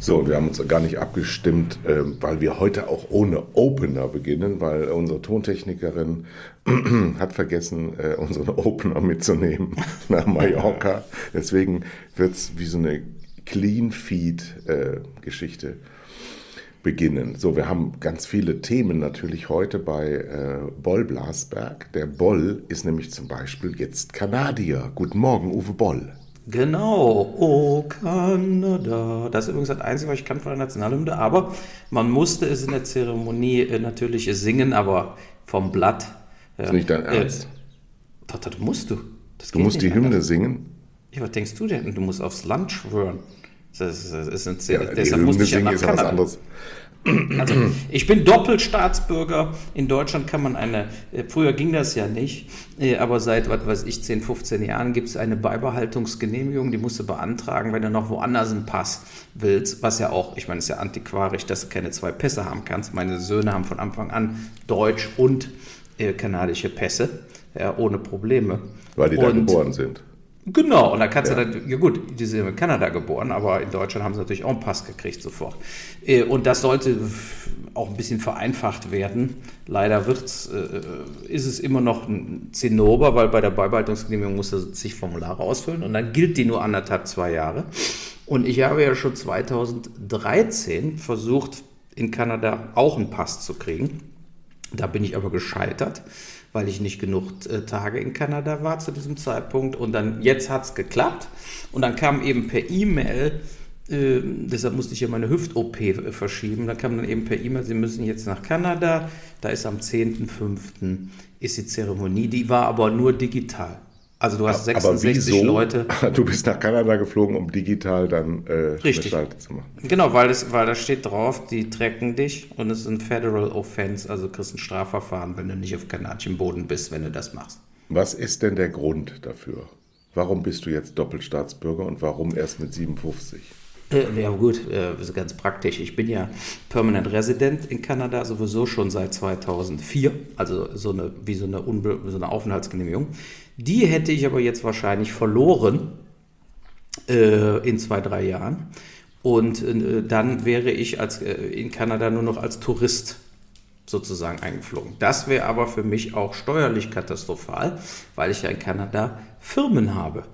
So, wir haben uns gar nicht abgestimmt, äh, weil wir heute auch ohne Opener beginnen, weil unsere Tontechnikerin hat vergessen, äh, unseren Opener mitzunehmen nach Mallorca. Deswegen wird es wie so eine Clean-Feed-Geschichte. Äh, beginnen. So, wir haben ganz viele Themen natürlich heute bei Boll Blasberg. Der Boll ist nämlich zum Beispiel jetzt Kanadier. Guten Morgen, Uwe Boll. Genau, oh Kanada. Das ist übrigens das Einzige, was ich kann von der Nationalhymne, aber man musste es in der Zeremonie äh, natürlich singen, aber vom Blatt. Äh, ist nicht dein äh, Ernst? Äh, das, das musst du. Das du musst die Hymne anders. singen? Ja, was denkst du denn? Du musst aufs Land schwören. Das, das ist ein ja, deshalb musste ich ja ist Kanada. was anderes. Also, ich bin Doppelstaatsbürger. In Deutschland kann man eine, äh, früher ging das ja nicht, äh, aber seit, was weiß ich, 10, 15 Jahren gibt es eine Beibehaltungsgenehmigung, die musst du beantragen, wenn du noch woanders einen Pass willst, was ja auch, ich meine, es ist ja antiquarisch, dass du keine zwei Pässe haben kannst. Meine Söhne haben von Anfang an Deutsch und äh, kanadische Pässe, ja, ohne Probleme. Weil die da geboren sind. Genau, und da kannst ja. du dann, ja gut, die sind in Kanada geboren, aber in Deutschland haben sie natürlich auch einen Pass gekriegt sofort. Äh, und das sollte auch ein bisschen vereinfacht werden. Leider wird's, äh, ist es immer noch ein Zinnober, weil bei der Beibehaltungsgenehmigung muss er zig Formulare ausfüllen und dann gilt die nur anderthalb, zwei Jahre. Und ich habe ja schon 2013 versucht, in Kanada auch einen Pass zu kriegen. Da bin ich aber gescheitert weil ich nicht genug äh, Tage in Kanada war zu diesem Zeitpunkt. Und dann, jetzt hat es geklappt. Und dann kam eben per E-Mail, äh, deshalb musste ich ja meine Hüft-OP äh, verschieben, da kam dann eben per E-Mail, Sie müssen jetzt nach Kanada. Da ist am 10.05. ist die Zeremonie. Die war aber nur digital. Also du hast 66 wieso? Leute. Du bist nach Kanada geflogen, um digital dann äh, Richtig. Schalte zu machen. Genau, weil, das, weil da steht drauf, die tracken dich und es ist ein Federal Offense, also kriegst ein Strafverfahren, wenn du nicht auf kanadischem Boden bist, wenn du das machst. Was ist denn der Grund dafür? Warum bist du jetzt Doppelstaatsbürger und warum erst mit 57? Äh, ja gut, äh, ganz praktisch. Ich bin ja Permanent Resident in Kanada sowieso schon seit 2004, also so eine, wie so eine, Unbe so eine Aufenthaltsgenehmigung. Die hätte ich aber jetzt wahrscheinlich verloren äh, in zwei, drei Jahren. Und äh, dann wäre ich als, in Kanada nur noch als Tourist sozusagen eingeflogen. Das wäre aber für mich auch steuerlich katastrophal, weil ich ja in Kanada Firmen habe.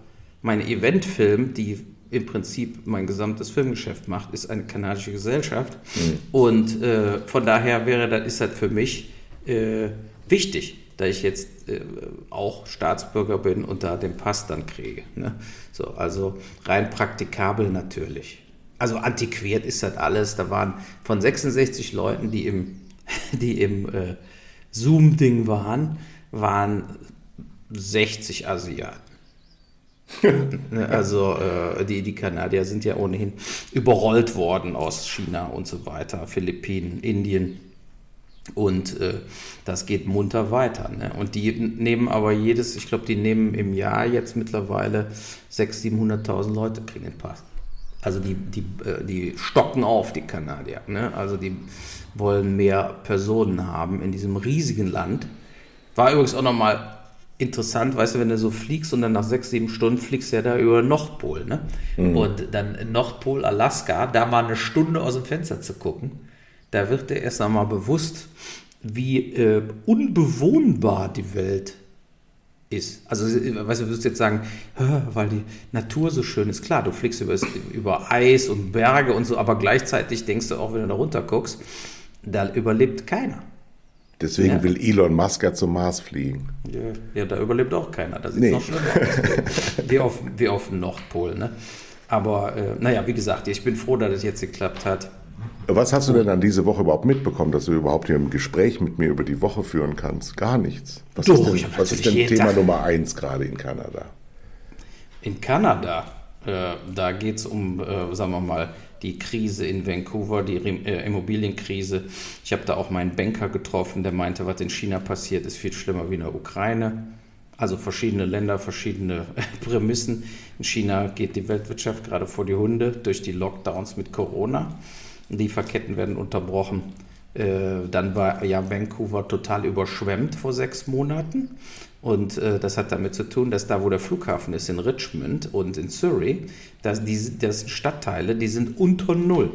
Meine Eventfilm, die im Prinzip mein gesamtes Filmgeschäft macht, ist eine kanadische Gesellschaft. Mhm. Und äh, von daher wäre das, ist das für mich äh, wichtig da ich jetzt äh, auch Staatsbürger bin und da den Pass dann kriege. Ne? So, also rein praktikabel natürlich. Also antiquiert ist das alles. Da waren von 66 Leuten, die im, die im äh, Zoom-Ding waren, waren 60 Asiaten. Ne, also äh, die, die Kanadier sind ja ohnehin überrollt worden aus China und so weiter, Philippinen, Indien. Und äh, das geht munter weiter. Ne? Und die nehmen aber jedes, ich glaube, die nehmen im Jahr jetzt mittlerweile 600.000, 700.000 Leute kriegen den Pass. Also die, die, äh, die stocken auf, die Kanadier. Ne? Also die wollen mehr Personen haben in diesem riesigen Land. War übrigens auch nochmal interessant, weißt du, wenn du so fliegst und dann nach sechs, sieben Stunden fliegst du ja da über Nordpol. Ne? Mhm. Und dann Nordpol, Alaska, da mal eine Stunde aus dem Fenster zu gucken da wird dir erst einmal bewusst, wie äh, unbewohnbar die Welt ist. Also, weißt du, du wirst jetzt sagen, weil die Natur so schön ist. Klar, du fliegst über, über Eis und Berge und so, aber gleichzeitig denkst du auch, wenn du da runter guckst, da überlebt keiner. Deswegen ja. will Elon Musk ja zum Mars fliegen. Ja, ja da überlebt auch keiner. Das ist nee. noch schlimmer aus. wie, auf, wie auf dem Nordpol. Ne? Aber äh, naja, wie gesagt, ich bin froh, dass es jetzt geklappt hat. Was hast du denn an diese Woche überhaupt mitbekommen, dass du überhaupt hier ein Gespräch mit mir über die Woche führen kannst? Gar nichts. Was Doch, ist denn, was ist denn Thema Tag. Nummer eins gerade in Kanada? In Kanada, äh, da geht es um, äh, sagen wir mal, die Krise in Vancouver, die äh, Immobilienkrise. Ich habe da auch meinen Banker getroffen, der meinte, was in China passiert, ist viel schlimmer wie in der Ukraine. Also verschiedene Länder, verschiedene Prämissen. In China geht die Weltwirtschaft gerade vor die Hunde durch die Lockdowns mit Corona. Lieferketten werden unterbrochen. Äh, dann war ja Vancouver total überschwemmt vor sechs Monaten. Und äh, das hat damit zu tun, dass da, wo der Flughafen ist, in Richmond und in Surrey, dass die das Stadtteile, die sind unter Null.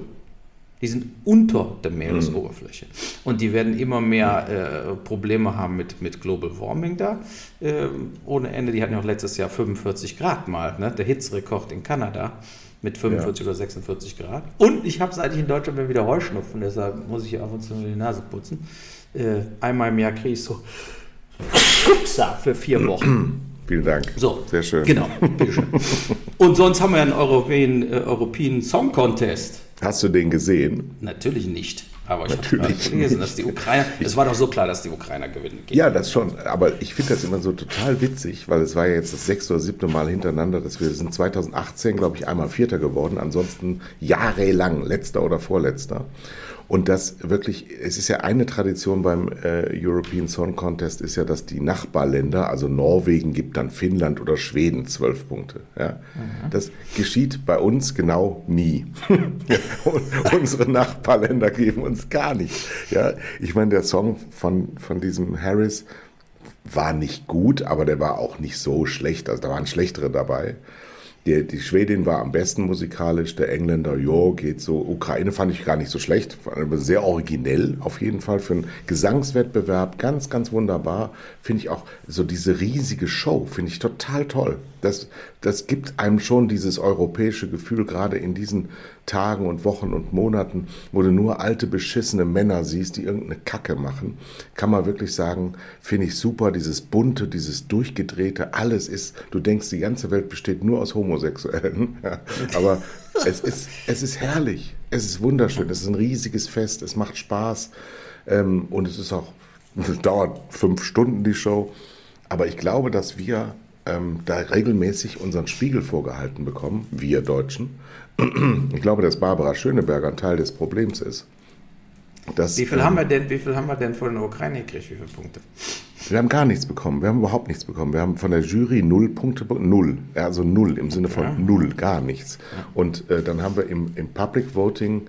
Die sind unter der Meeresoberfläche. Mhm. Und die werden immer mehr äh, Probleme haben mit, mit Global Warming da. Äh, ohne Ende, die hatten ja auch letztes Jahr 45 Grad mal, ne? der Hitzrekord in Kanada mit 45 ja. oder 46 Grad. Und ich habe seit ich in Deutschland bin wieder Heuschnupfen, deshalb muss ich hier ab und zu die Nase putzen. Äh, einmal im Jahr kriege ich so für vier Wochen. Vielen Dank. So, sehr schön. Genau, bitteschön. Und sonst haben wir einen European, äh, European Song Contest. Hast du den gesehen? Natürlich nicht. Aber ich habe gelesen, dass die Ukrainer, es war doch so klar, dass die Ukrainer gewinnen. Ja, das schon. Aber ich finde das immer so total witzig, weil es war ja jetzt das sechste oder siebte Mal hintereinander, dass wir sind 2018, glaube ich, einmal Vierter geworden. Ansonsten jahrelang letzter oder vorletzter. Und das wirklich, es ist ja eine Tradition beim äh, European Song Contest, ist ja, dass die Nachbarländer, also Norwegen gibt dann Finnland oder Schweden zwölf Punkte. Ja? Mhm. Das geschieht bei uns genau nie. unsere Nachbarländer geben uns gar nichts. Ja? Ich meine, der Song von, von diesem Harris war nicht gut, aber der war auch nicht so schlecht. Also da waren schlechtere dabei. Die, die Schwedin war am besten musikalisch, der Engländer, jo, geht so. Ukraine fand ich gar nicht so schlecht, sehr originell auf jeden Fall für einen Gesangswettbewerb, ganz, ganz wunderbar. Finde ich auch so diese riesige Show, finde ich total toll. Das, das gibt einem schon dieses europäische Gefühl, gerade in diesen Tagen und Wochen und Monaten, wo du nur alte, beschissene Männer siehst, die irgendeine Kacke machen, kann man wirklich sagen, finde ich super, dieses bunte, dieses durchgedrehte, alles ist, du denkst, die ganze Welt besteht nur aus Homosexuellen, aber es ist, es ist herrlich, es ist wunderschön, es ist ein riesiges Fest, es macht Spaß ähm, und es ist auch, es dauert fünf Stunden die Show, aber ich glaube, dass wir ähm, da regelmäßig unseren Spiegel vorgehalten bekommen, wir Deutschen. Ich glaube, dass Barbara Schöneberger ein Teil des Problems ist. Dass, wie, viel ähm, haben wir denn, wie viel haben wir denn von der Ukraine gekriegt? Wie viele Punkte? Wir haben gar nichts bekommen. Wir haben überhaupt nichts bekommen. Wir haben von der Jury null Punkte, null, also null im Sinne von ja. null, gar nichts. Und äh, dann haben wir im, im Public Voting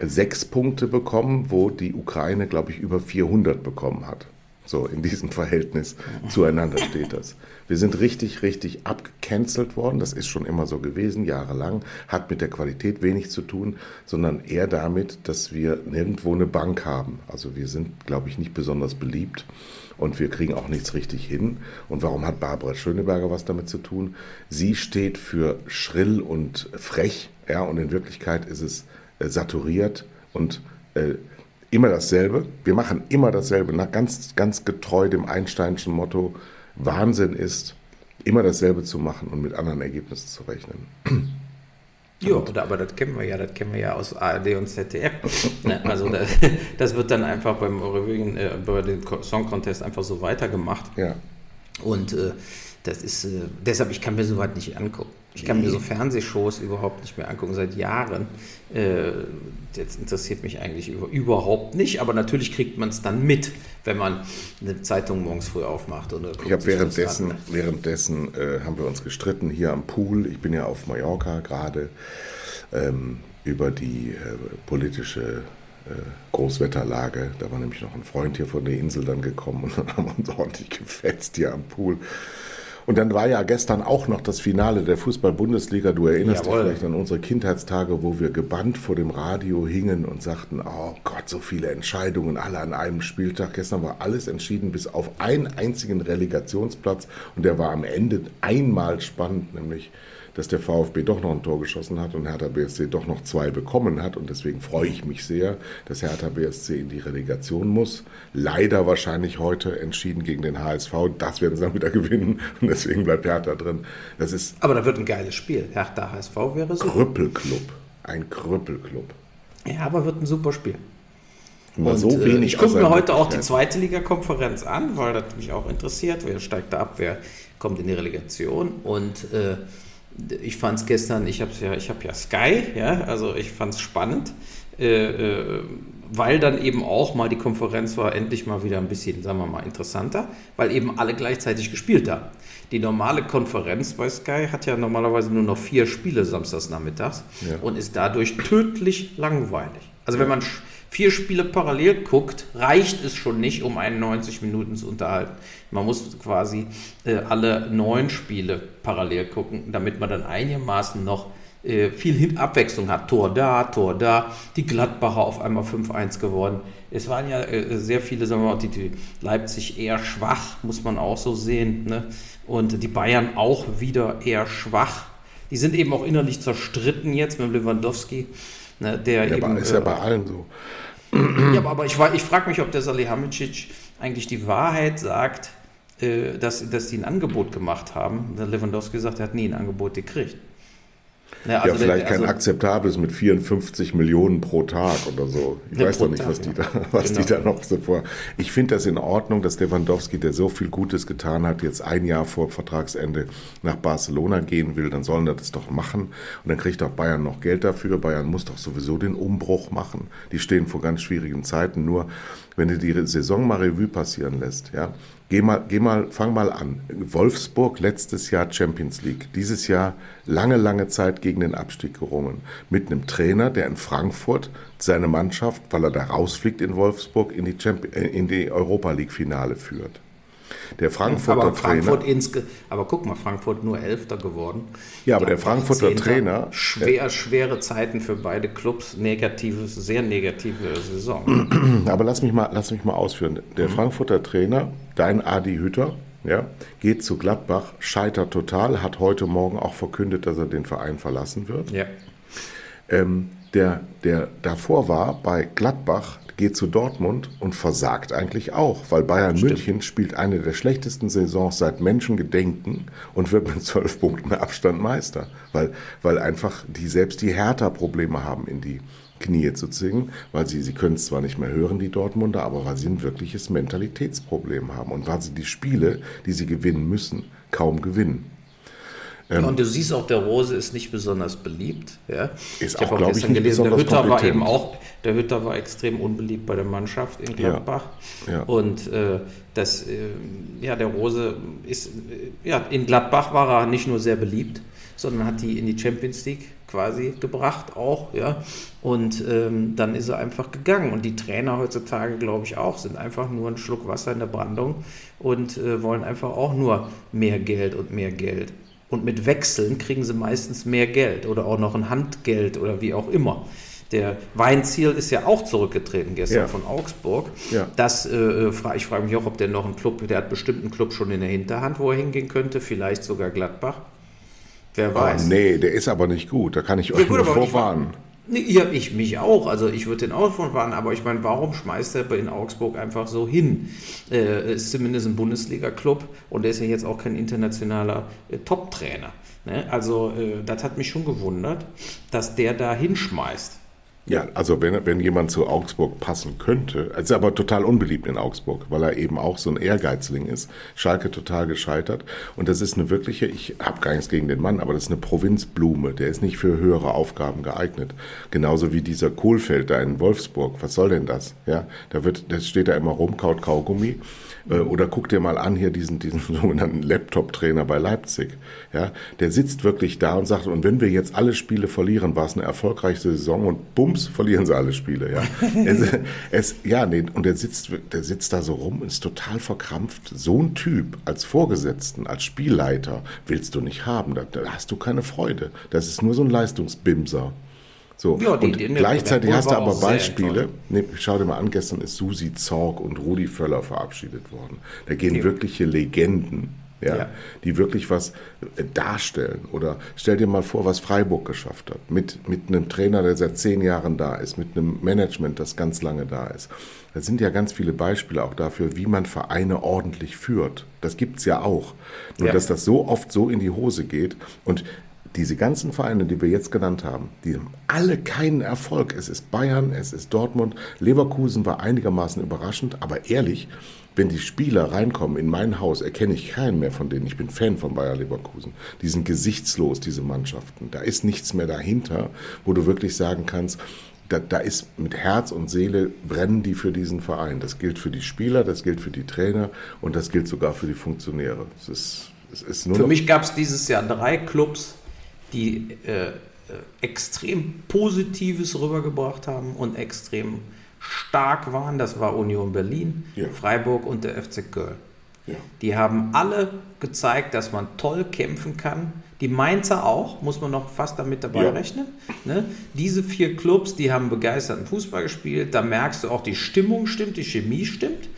sechs Punkte bekommen, wo die Ukraine, glaube ich, über 400 bekommen hat. So in diesem Verhältnis zueinander steht das. Wir sind richtig, richtig abgecancelt worden. Das ist schon immer so gewesen, jahrelang. Hat mit der Qualität wenig zu tun, sondern eher damit, dass wir nirgendwo eine Bank haben. Also wir sind, glaube ich, nicht besonders beliebt und wir kriegen auch nichts richtig hin. Und warum hat Barbara Schöneberger was damit zu tun? Sie steht für schrill und frech, ja, und in Wirklichkeit ist es äh, saturiert und äh, immer dasselbe. Wir machen immer dasselbe, nach ganz, ganz getreu dem Einsteinschen Motto, Wahnsinn ist, immer dasselbe zu machen und mit anderen Ergebnissen zu rechnen. Ja, aber das kennen wir ja, das kennen wir ja aus ARD und ZDF. Ne, also das, das, wird dann einfach beim Eurovision, äh, bei dem Song Contest einfach so weitergemacht. Ja. Und äh, das ist, äh, deshalb, ich kann mir sowas nicht angucken. Ich kann mir so Fernsehshows überhaupt nicht mehr angucken, seit Jahren. Äh, jetzt interessiert mich eigentlich über, überhaupt nicht, aber natürlich kriegt man es dann mit, wenn man eine Zeitung morgens früh aufmacht. Oder ich habe währenddessen, währenddessen äh, haben wir uns gestritten hier am Pool. Ich bin ja auf Mallorca gerade ähm, über die äh, politische äh, Großwetterlage. Da war nämlich noch ein Freund hier von der Insel dann gekommen und dann haben wir uns ordentlich gefetzt hier am Pool. Und dann war ja gestern auch noch das Finale der Fußball-Bundesliga. Du erinnerst Jawohl. dich vielleicht an unsere Kindheitstage, wo wir gebannt vor dem Radio hingen und sagten, oh Gott, so viele Entscheidungen, alle an einem Spieltag. Gestern war alles entschieden bis auf einen einzigen Relegationsplatz und der war am Ende einmal spannend, nämlich dass der VfB doch noch ein Tor geschossen hat und Hertha BSC doch noch zwei bekommen hat. Und deswegen freue ich mich sehr, dass Hertha BSC in die Relegation muss. Leider wahrscheinlich heute entschieden gegen den HSV. Das werden sie dann wieder gewinnen. Und deswegen bleibt Hertha drin. Das ist Aber da wird ein geiles Spiel. Hertha HSV wäre so. Krüppelclub. Ein Krüppelclub. Ja, aber wird ein super Spiel. Und, so äh, ich gucke mir heute auch die zweite Liga-Konferenz an, weil das mich auch interessiert. Wer steigt da ab, wer kommt in die Relegation. Und äh, ich fand es gestern, ich habe ja, ich habe ja Sky, ja, also ich fand es spannend, äh, äh, weil dann eben auch mal die Konferenz war endlich mal wieder ein bisschen, sagen wir mal, interessanter, weil eben alle gleichzeitig gespielt haben. Die normale Konferenz bei Sky hat ja normalerweise nur noch vier Spiele samstags nachmittags ja. und ist dadurch tödlich langweilig. Also wenn man vier Spiele parallel guckt, reicht es schon nicht, um einen 90 Minuten zu unterhalten. Man muss quasi äh, alle neun Spiele parallel gucken, damit man dann einigermaßen noch äh, viel Abwechslung hat. Tor da, Tor da, die Gladbacher auf einmal 5-1 geworden. Es waren ja äh, sehr viele, sagen wir mal, die, die Leipzig eher schwach, muss man auch so sehen. Ne? Und die Bayern auch wieder eher schwach. Die sind eben auch innerlich zerstritten jetzt mit Lewandowski. Ne, der ja, eben, ist ja bei allen so. Ja, aber ich, ich frage mich, ob der Salihamidzic eigentlich die Wahrheit sagt, äh, dass, dass die ein Angebot gemacht haben. Der Lewandowski sagt, er hat nie ein Angebot gekriegt. Ja, also ja vielleicht der, also, kein akzeptables mit 54 Millionen pro Tag oder so. Ich weiß doch nicht, Tag, was, die, da, was genau. die da noch so vor. Ich finde das in Ordnung, dass Lewandowski, der so viel Gutes getan hat, jetzt ein Jahr vor Vertragsende nach Barcelona gehen will. Dann sollen er das doch machen. Und dann kriegt auch Bayern noch Geld dafür. Bayern muss doch sowieso den Umbruch machen. Die stehen vor ganz schwierigen Zeiten. Nur wenn du die Saison mal Revue passieren lässt, ja, Geh mal, geh mal, fang mal an. Wolfsburg letztes Jahr Champions League. Dieses Jahr lange, lange Zeit gegen den Abstieg gerungen. Mit einem Trainer, der in Frankfurt seine Mannschaft, weil er da rausfliegt in Wolfsburg, in die, Champions, äh, in die Europa League Finale führt. Der Frankfurter aber Frankfurt Trainer. aber guck mal, Frankfurt nur Elfter geworden. Ja, aber der Frankfurter Zehnter, Trainer. Schwer, schwere Zeiten für beide Clubs, negatives, sehr negative Saison. Aber lass mich mal, lass mich mal ausführen. Der mhm. Frankfurter Trainer, dein Adi Hütter, ja, geht zu Gladbach, scheitert total, hat heute Morgen auch verkündet, dass er den Verein verlassen wird. Ja. Ähm, der, der davor war bei Gladbach geht zu Dortmund und versagt eigentlich auch, weil Bayern Stimmt. München spielt eine der schlechtesten Saisons seit Menschengedenken und wird mit zwölf Punkten Abstand Meister, weil, weil einfach die selbst die Hertha Probleme haben in die Knie zu zwingen, weil sie, sie können es zwar nicht mehr hören, die Dortmunder, aber weil sie ein wirkliches Mentalitätsproblem haben und weil sie die Spiele, die sie gewinnen müssen, kaum gewinnen. Ähm, und du siehst auch, der Rose ist nicht besonders beliebt. Ja? Ist ich auch, glaube ich, nicht gelesen, der Hütter war eben auch, der Hütter war extrem unbeliebt bei der Mannschaft in Gladbach. Ja, ja. Und äh, das, äh, ja, der Rose ist, äh, ja, in Gladbach war er nicht nur sehr beliebt, sondern hat die in die Champions League quasi gebracht auch, ja. Und ähm, dann ist er einfach gegangen. Und die Trainer heutzutage, glaube ich, auch, sind einfach nur ein Schluck Wasser in der Brandung und äh, wollen einfach auch nur mehr Geld und mehr Geld. Und mit Wechseln kriegen sie meistens mehr Geld oder auch noch ein Handgeld oder wie auch immer. Der Weinziel ist ja auch zurückgetreten gestern ja. von Augsburg. Ja. Das, äh, ich frage mich auch, ob der noch einen Club, der hat bestimmt einen Club schon in der Hinterhand, wo er hingehen könnte, vielleicht sogar Gladbach. Wer weiß. Oh, nee, der ist aber nicht gut, da kann ich euch ja, nur vorwarnen. Ja, ich mich auch. Also ich würde den auch von warnen, aber ich meine, warum schmeißt er in Augsburg einfach so hin? Äh, ist zumindest ein Bundesliga-Club und er ist ja jetzt auch kein internationaler äh, Top-Trainer. Ne? Also äh, das hat mich schon gewundert, dass der da hinschmeißt. Ja, also wenn, wenn jemand zu Augsburg passen könnte, ist aber total unbeliebt in Augsburg, weil er eben auch so ein Ehrgeizling ist. Schalke total gescheitert. Und das ist eine wirkliche, ich habe gar nichts gegen den Mann, aber das ist eine Provinzblume. Der ist nicht für höhere Aufgaben geeignet. Genauso wie dieser Kohlfeld da in Wolfsburg. Was soll denn das? Ja, da wird, das steht da immer rum, kaut Kaugummi. Äh, oder guck dir mal an hier diesen, diesen sogenannten Laptop-Trainer bei Leipzig. Ja, der sitzt wirklich da und sagt, und wenn wir jetzt alle Spiele verlieren, war es eine erfolgreiche Saison und bums, verlieren sie alle Spiele. Ja, es, es, ja nee, und der sitzt, der sitzt da so rum, ist total verkrampft. So ein Typ als Vorgesetzten, als Spielleiter willst du nicht haben. Da, da hast du keine Freude. Das ist nur so ein Leistungsbimser. So, ja, die, und die, gleichzeitig hast du aber Beispiele. Nee, schau dir mal an, gestern ist Susi Zorg und Rudi Völler verabschiedet worden. Da gehen ja. wirkliche Legenden, ja, ja, die wirklich was äh, darstellen. Oder stell dir mal vor, was Freiburg geschafft hat. Mit, mit einem Trainer, der seit zehn Jahren da ist, mit einem Management, das ganz lange da ist. Da sind ja ganz viele Beispiele auch dafür, wie man Vereine ordentlich führt. Das gibt es ja auch. Nur, ja. dass das so oft so in die Hose geht. Und diese ganzen Vereine, die wir jetzt genannt haben, die haben alle keinen Erfolg. Es ist Bayern, es ist Dortmund, Leverkusen war einigermaßen überraschend, aber ehrlich, wenn die Spieler reinkommen in mein Haus, erkenne ich keinen mehr von denen. Ich bin Fan von Bayer Leverkusen. Die sind gesichtslos, diese Mannschaften. Da ist nichts mehr dahinter, wo du wirklich sagen kannst, da, da, ist mit Herz und Seele brennen die für diesen Verein. Das gilt für die Spieler, das gilt für die Trainer und das gilt sogar für die Funktionäre. Es ist, es ist für mich gab es dieses Jahr drei Clubs, die äh, äh, extrem Positives rübergebracht haben und extrem stark waren, das war Union Berlin, Ja. Freiburg und der FC Köln. Ja. Die haben alle gezeigt, dass man toll kämpfen kann. Die Mainzer auch, muss man noch fast damit dabei Ja. rechnen. Ne? Diese vier Clubs, die haben begeisterten Fußball gespielt. Da merkst du auch, die Stimmung stimmt, die Chemie stimmt.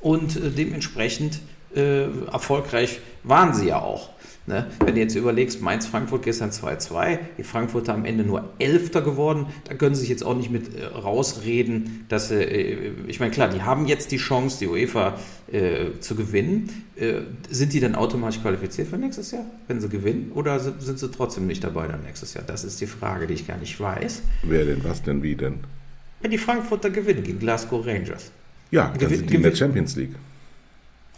Und äh, dementsprechend äh, erfolgreich waren sie ja auch. Ne? Wenn du jetzt überlegst, Mainz-Frankfurt gestern 2-2, die Frankfurter am Ende nur Elfter geworden, da können sie sich jetzt auch nicht mit äh, rausreden, dass sie, äh, ich meine, klar, die haben jetzt die Chance, die UEFA äh, zu gewinnen. Äh, sind die dann automatisch qualifiziert für nächstes Jahr, wenn sie gewinnen? Oder sind, sind sie trotzdem nicht dabei dann nächstes Jahr? Das ist die Frage, die ich gar nicht weiß. Wer denn, was denn, wie denn? Wenn die Frankfurter gewinnen gegen Glasgow Rangers. Ja, dann Gewinn- sind die in der Champions League.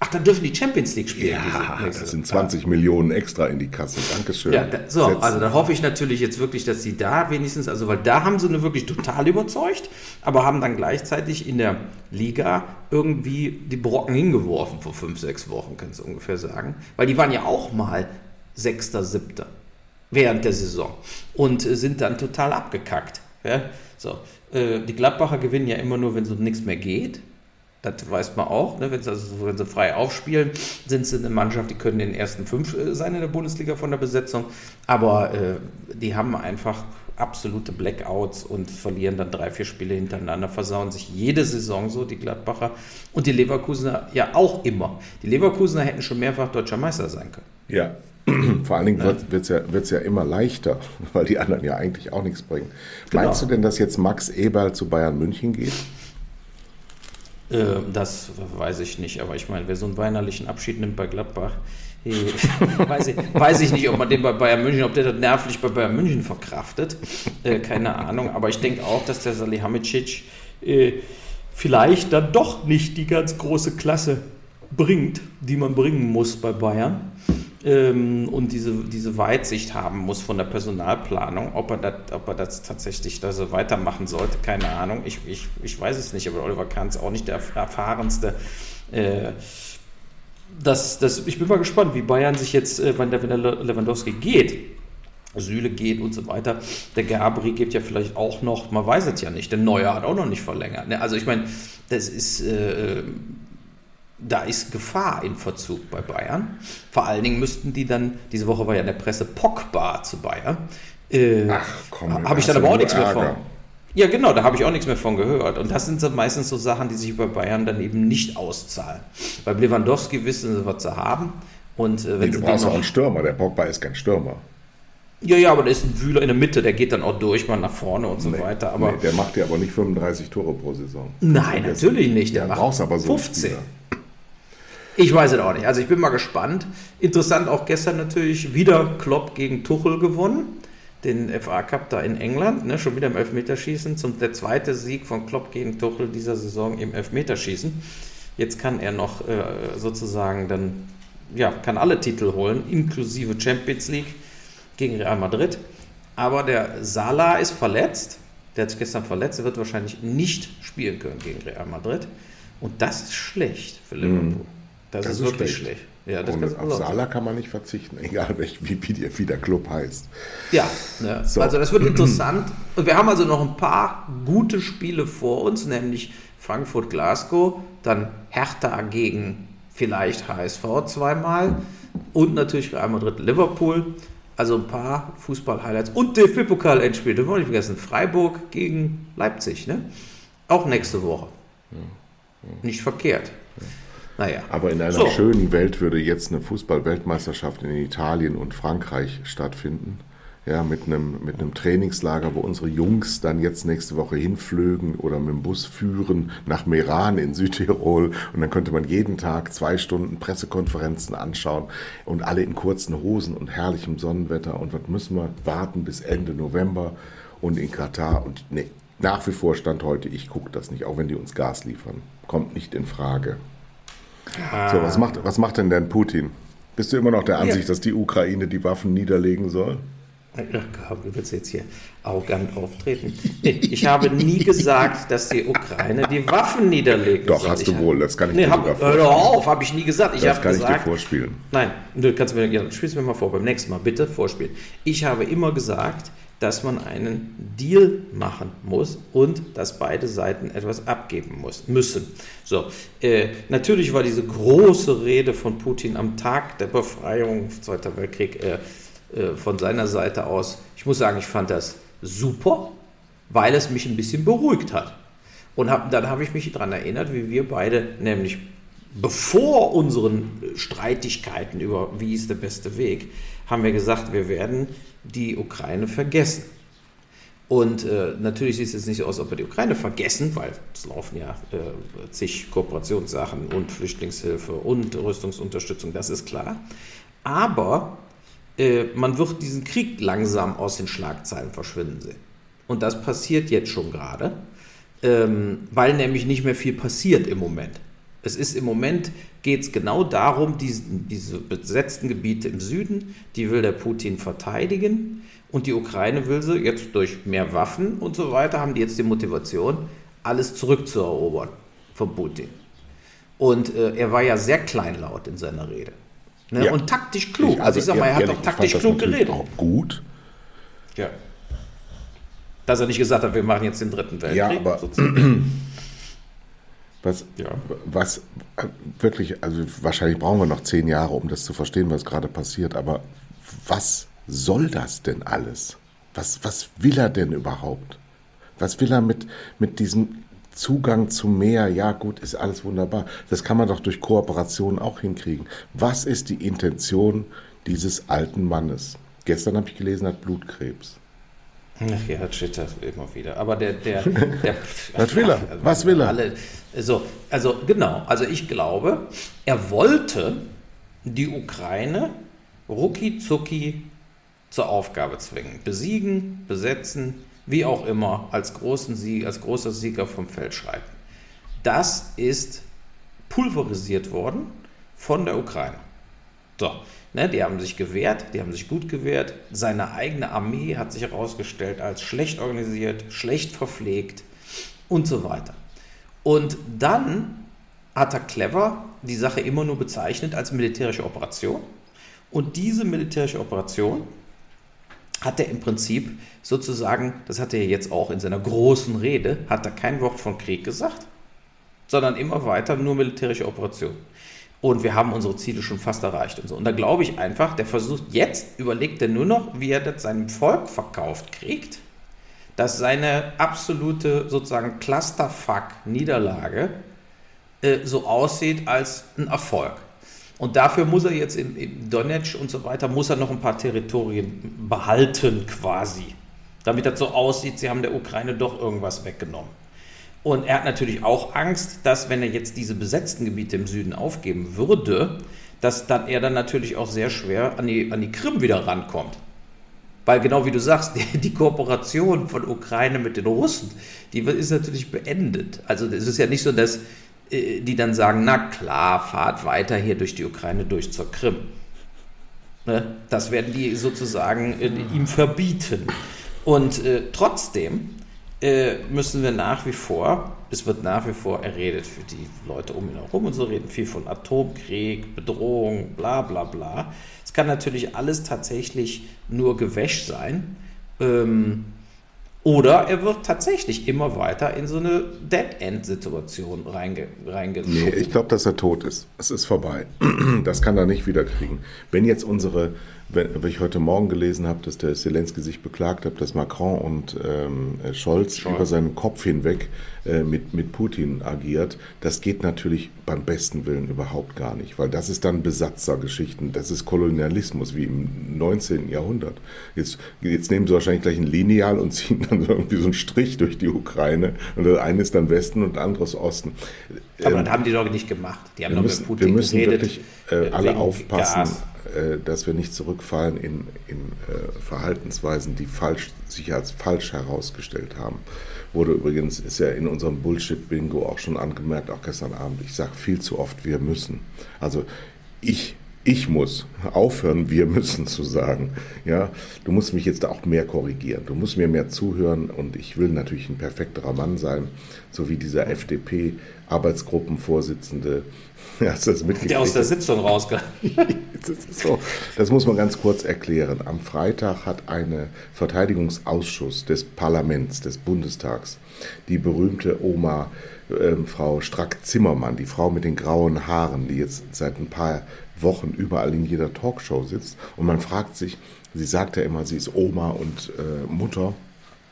Ach, dann dürfen die Champions League spielen. Ja, das sind 20 Millionen extra in die Kasse. Dankeschön. Ja, da, so, Setz- also da hoffe ich natürlich jetzt wirklich, dass sie da wenigstens, also weil da haben sie eine wirklich total überzeugt, aber haben dann gleichzeitig in der Liga irgendwie die Brocken hingeworfen vor fünf, sechs Wochen, kannst du ungefähr sagen. Weil die waren ja auch mal Sechster, Siebter während der Saison und äh, sind dann total abgekackt. Ja? So, äh, die Gladbacher gewinnen ja immer nur, wenn so nichts mehr geht. Das weiß man auch. Ne? Wenn, sie, also, wenn sie frei aufspielen, sind sie eine Mannschaft, die können in den ersten fünf äh, sein in der Bundesliga von der Besetzung. Aber äh, die haben einfach absolute Blackouts und verlieren dann drei, vier Spiele hintereinander, versauen sich jede Saison so, die Gladbacher. Und die Leverkusener ja auch immer. Die Leverkusener hätten schon mehrfach deutscher Meister sein können. Ja, vor allen Dingen wird es ja, wird's ja immer leichter, weil die anderen ja eigentlich auch nichts bringen. Genau. Meinst du denn, dass jetzt Max Eberl zu Bayern München geht? Äh, das weiß ich nicht, aber ich meine, wer so einen weinerlichen Abschied nimmt bei Gladbach, weiß, ich, weiß ich nicht, ob man den bei Bayern München, ob der das nervlich bei Bayern München verkraftet. Äh, keine Ahnung, aber ich denke auch, dass der Salihamidzic äh, vielleicht dann doch nicht die ganz große Klasse bringt, die man bringen muss bei Bayern. Ähm, und diese, diese Weitsicht haben muss von der Personalplanung, ob er das, ob er das tatsächlich da so weitermachen sollte, keine Ahnung. Ich, ich, ich weiß es nicht, aber Oliver Kahn ist auch nicht der erfahrenste. Äh, das, das, ich bin mal gespannt, wie Bayern sich jetzt, äh, wenn der, Lewandowski geht, Süle geht und so weiter. Der Gabri gibt ja vielleicht auch noch, man weiß es ja nicht, der Neuer hat auch noch nicht verlängert. Ne? Also ich meine, das ist, äh, da ist Gefahr im Verzug bei Bayern. Vor allen Dingen müssten die dann, diese Woche war ja in der Presse Pogba zu Bayern. Äh, Ach komm, habe ich da dann aber auch nichts mehr von. Ja, genau, da habe ich auch nichts mehr von gehört. Und das sind so meistens so Sachen, die sich bei Bayern dann eben nicht auszahlen. Bei Lewandowski wissen sie, was sie haben. Und äh, wenn Nee, du brauchst auch einen Stürmer. Der Pogba ist kein Stürmer. ja, ja, aber da ist ein Wühler in der Mitte, der geht dann auch durch, mal nach vorne und so Nee, weiter. Aber nee, der macht dir aber nicht 35 Tore pro Saison. nein, natürlich nicht. Der Ja, macht brauchst aber so einen 15. Spieler. Ich weiß es auch nicht. Also ich bin mal gespannt. Interessant auch gestern natürlich wieder Klopp gegen Tuchel gewonnen. Den FA Cup da in England, ne, schon wieder im Elfmeterschießen. Zum, der zweite Sieg von Klopp gegen Tuchel dieser Saison im Elfmeterschießen. Jetzt kann er noch äh, sozusagen dann, ja, kann alle Titel holen, inklusive Champions League gegen Real Madrid. Aber der Salah ist verletzt. Der hat sich gestern verletzt. Er wird wahrscheinlich nicht spielen können gegen Real Madrid. Und das ist schlecht für Liverpool. Das, Das ist ist wirklich schlecht. schlecht. Ja, das Und auf. Salah kann man nicht verzichten, egal welch, wie, wie, der, wie der Club heißt. Ja, ne? So. also das wird interessant. Und wir haben also noch ein paar gute Spiele vor uns, nämlich Frankfurt-Glasgow, dann Hertha gegen vielleicht HSV zweimal und natürlich Real Madrid-Liverpool. Also ein paar Fußball-Highlights. Und DFB-Pokal-Endspiel, dürfen wir nicht vergessen. Freiburg gegen Leipzig, ne? Auch nächste Woche. Nicht verkehrt. Naja. Aber in einer So. schönen Welt würde jetzt eine Fußball-Weltmeisterschaft in Italien und Frankreich stattfinden. Ja, mit einem, mit einem Trainingslager, wo unsere Jungs dann jetzt nächste Woche hinflögen oder mit dem Bus führen nach Meran in Südtirol. Und dann könnte man jeden Tag zwei Stunden Pressekonferenzen anschauen und alle in kurzen Hosen und herrlichem Sonnenwetter. Und was müssen wir warten bis Ende November und in Katar? Und nee, nach wie vor stand heute, ich gucke das nicht, auch wenn die uns Gas liefern. Kommt nicht in Frage. So, was macht, was macht denn denn Putin? Bist du immer noch der Ansicht, dass die Ukraine die Waffen niederlegen soll? Ach du willst jetzt hier arrogant auftreten. Nee, ich habe nie gesagt, dass die Ukraine die Waffen niederlegen Doch, soll. hast du ich wohl, das kann ich nee, dir hab, sogar Hör doch auf, habe ich nie gesagt. Ich Das kann ich dir gesagt, vorspielen. Nein, du kannst mir, ja, spiel's mir mal vor, beim nächsten Mal bitte vorspielen. Ich habe immer gesagt, dass man einen Deal machen muss und dass beide Seiten etwas abgeben muss, müssen. So, äh, natürlich war diese große Rede von Putin am Tag der Befreiung, Zweiter Weltkrieg, äh, äh, von seiner Seite aus, ich muss sagen, ich fand das super, weil es mich ein bisschen beruhigt hat. Und hab, dann habe ich mich daran erinnert, wie wir beide nämlich bevor unseren Streitigkeiten über wie ist der beste Weg, haben wir gesagt, wir werden die Ukraine vergessen. Und äh, natürlich sieht es jetzt nicht so aus, ob wir die Ukraine vergessen, weil es laufen ja äh, zig Kooperationssachen und Flüchtlingshilfe und Rüstungsunterstützung, das ist klar. Aber äh, man wird diesen Krieg langsam aus den Schlagzeilen verschwinden sehen. Und das passiert jetzt schon gerade, ähm, weil nämlich nicht mehr viel passiert im Moment. Es ist im Moment, geht es genau darum, diese, diese besetzten Gebiete im Süden, die will der Putin verteidigen und die Ukraine will sie jetzt durch mehr Waffen und so weiter, haben die jetzt die Motivation, alles zurückzuerobern von Putin. Und äh, er war ja sehr kleinlaut in seiner Rede. Ne? Ja. Und taktisch klug. Ich, also, also, ich sag mal, er hat doch taktisch klug geredet. Auch gut. Ja. Dass er nicht gesagt hat, wir machen jetzt den dritten Weltkrieg. Ja, aber Was, ja. was wirklich, also wahrscheinlich brauchen wir noch zehn Jahre, um das zu verstehen, was gerade passiert, aber was soll das denn alles? Was, was will er denn überhaupt? Was will er mit, mit diesem Zugang zu mehr? Ja, gut, ist alles wunderbar. Das kann man doch durch Kooperation auch hinkriegen. Was ist die Intention dieses alten Mannes? Gestern habe ich gelesen, hat Blutkrebs. Ach ja, shit, das immer wieder. Aber der, der, der Was will er? Was will er? Alle, so, also genau, also ich glaube, er wollte die Ukraine rucki zucki zur Aufgabe zwingen. Besiegen, besetzen, wie auch immer, als, großen Sieg, als großer Sieger vom Feld schreiten. Das ist pulverisiert worden von der Ukraine. So, Ne, die haben sich gewehrt, die haben sich gut gewehrt. Seine eigene Armee hat sich herausgestellt als schlecht organisiert, schlecht verpflegt und so weiter. Und dann hat er clever die Sache immer nur bezeichnet als militärische Operation. Und diese militärische Operation hat er im Prinzip sozusagen, das hat er jetzt auch in seiner großen Rede, hat er kein Wort von Krieg gesagt, sondern immer weiter nur militärische Operation und wir haben unsere Ziele schon fast erreicht und so. Und da glaube ich einfach, der versucht jetzt, überlegt er nur noch, wie er das seinem Volk verkauft kriegt, dass seine absolute sozusagen Clusterfuck-Niederlage äh, so aussieht als ein Erfolg. Und dafür muss er jetzt in, in Donetsk und so weiter, muss er noch ein paar Territorien behalten quasi, damit das so aussieht, sie haben der Ukraine doch irgendwas weggenommen. Und er hat natürlich auch Angst, dass wenn er jetzt diese besetzten Gebiete im Süden aufgeben würde, dass dann er dann natürlich auch sehr schwer an die, an die Krim wieder rankommt. Weil genau wie du sagst, die, Kooperation von Ukraine mit den Russen, die ist natürlich beendet. Also es ist ja nicht so, dass äh, die dann sagen, na klar, fahrt weiter hier durch die Ukraine durch zur Krim. Ne? Das werden die sozusagen äh, ihm verbieten. Und äh, trotzdem äh, müssen wir nach wie vor, es wird nach wie vor erredet für die Leute um ihn herum und so reden viel von Atomkrieg, Bedrohung, bla bla bla. Es kann natürlich alles tatsächlich nur Gewäsch sein. Ähm, oder er wird tatsächlich immer weiter in so eine Dead-End-Situation reinge reingeschoben. Nee, ich glaube, dass er tot ist. Es ist vorbei. Das kann er nicht wiederkriegen. Wenn jetzt unsere wenn, ich heute Morgen gelesen habe, dass der Zelensky sich beklagt hat, dass Macron und ähm, Scholz Scholz. über seinen Kopf hinweg äh, mit, mit Putin agiert, das geht natürlich beim besten Willen überhaupt gar nicht, weil das ist dann Besatzergeschichten, das ist Kolonialismus wie im 19. Jahrhundert. Jetzt, jetzt nehmen sie wahrscheinlich gleich ein Lineal und ziehen dann irgendwie so einen Strich durch die Ukraine und das eine ist dann Westen und das andere ist Osten. Aber ähm, das haben die doch nicht gemacht. Die haben müssen, mit Putin wir müssen geredet, wirklich äh, alle aufpassen. Gas dass wir nicht zurückfallen in, in äh, Verhaltensweisen, die falsch, sich als falsch herausgestellt haben. Wurde übrigens, ist ja in unserem Bullshit-Bingo auch schon angemerkt, auch gestern Abend, ich sage viel zu oft, wir müssen. Also ich ich muss aufhören, wir müssen zu sagen. Ja, du musst mich jetzt auch mehr korrigieren. Du musst mir mehr zuhören und ich will natürlich ein perfekterer Mann sein, so wie dieser FDP Arbeitsgruppenvorsitzende. Ja, hast du das mitgekriegt? Der aus der Sitzung rausgegangen. das, so, das muss man ganz kurz erklären. Am Freitag hat ein Verteidigungsausschuss des Parlaments, des Bundestags, die berühmte Oma äh, Frau Strack-Zimmermann, die Frau mit den grauen Haaren, die jetzt seit ein paar Wochen überall in jeder Talkshow sitzt. Und man fragt sich, sie sagt ja immer, sie ist Oma und äh, Mutter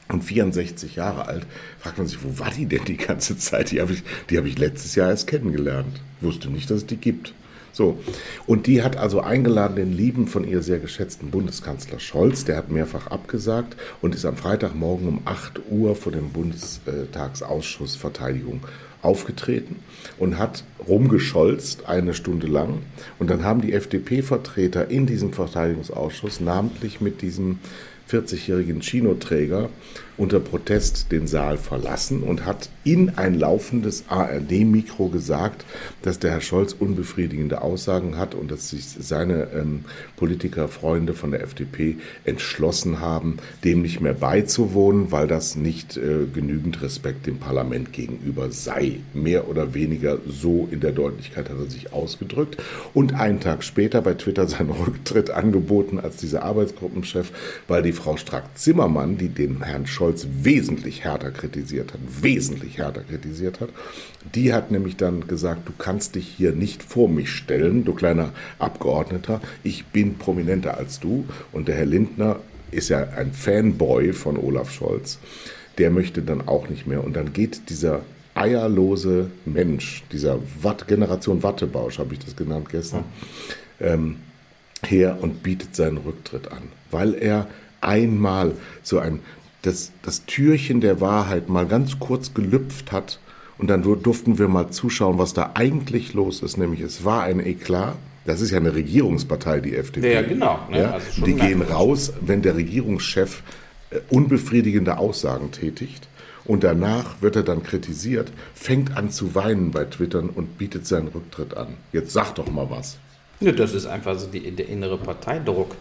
und 64 Jahre alt, fragt man sich, wo war die denn die ganze Zeit? Die habe ich, hab ich letztes Jahr erst kennengelernt. Wusste nicht, dass es die gibt. So, und die hat also eingeladen den lieben, von ihr sehr geschätzten Bundeskanzler Scholz, der hat mehrfach abgesagt und ist am Freitagmorgen um 8 Uhr vor dem Bundestagsausschuss Verteidigung aufgetreten und hat rumgescholzt eine Stunde lang. Und dann haben die FDP-Vertreter in diesem Verteidigungsausschuss, namentlich mit diesem 40-jährigen Chinoträger unter Protest den Saal verlassen und hat in ein laufendes ARD-Mikro gesagt, dass der Herr Scholz unbefriedigende Aussagen hat und dass sich seine ähm, Politikerfreunde von der FDP entschlossen haben, dem nicht mehr beizuwohnen, weil das nicht äh, genügend Respekt dem Parlament gegenüber sei. Mehr oder weniger so in der Deutlichkeit hat er sich ausgedrückt und einen Tag später bei Twitter seinen Rücktritt angeboten als dieser Arbeitsgruppenchef, weil die Frau Strack-Zimmermann, die den Herrn Scholz Scholz wesentlich härter kritisiert hat, wesentlich härter kritisiert hat. Die hat nämlich dann gesagt, du kannst dich hier nicht vor mich stellen, du kleiner Abgeordneter, ich bin prominenter als du. Und der Herr Lindner ist ja ein Fanboy von Olaf Scholz. Der möchte dann auch nicht mehr. Und dann geht dieser eierlose Mensch, dieser Watt, Generation Wattebausch, habe ich das genannt gestern, ähm, her und bietet seinen Rücktritt an, weil er einmal so ein das, das Türchen der Wahrheit mal ganz kurz gelüpft hat. Und dann durften wir mal zuschauen, was da eigentlich los ist. Nämlich es war ein Eklat. Das ist ja eine Regierungspartei, die FDP. Ja, genau. Ne? Ja? Also die gehen raus, wenn der Regierungschef äh, unbefriedigende Aussagen tätigt. Und danach wird er dann kritisiert, fängt an zu weinen bei Twittern und bietet seinen Rücktritt an. Jetzt sag doch mal was. Ja, das ist einfach so die, der innere Parteidruck.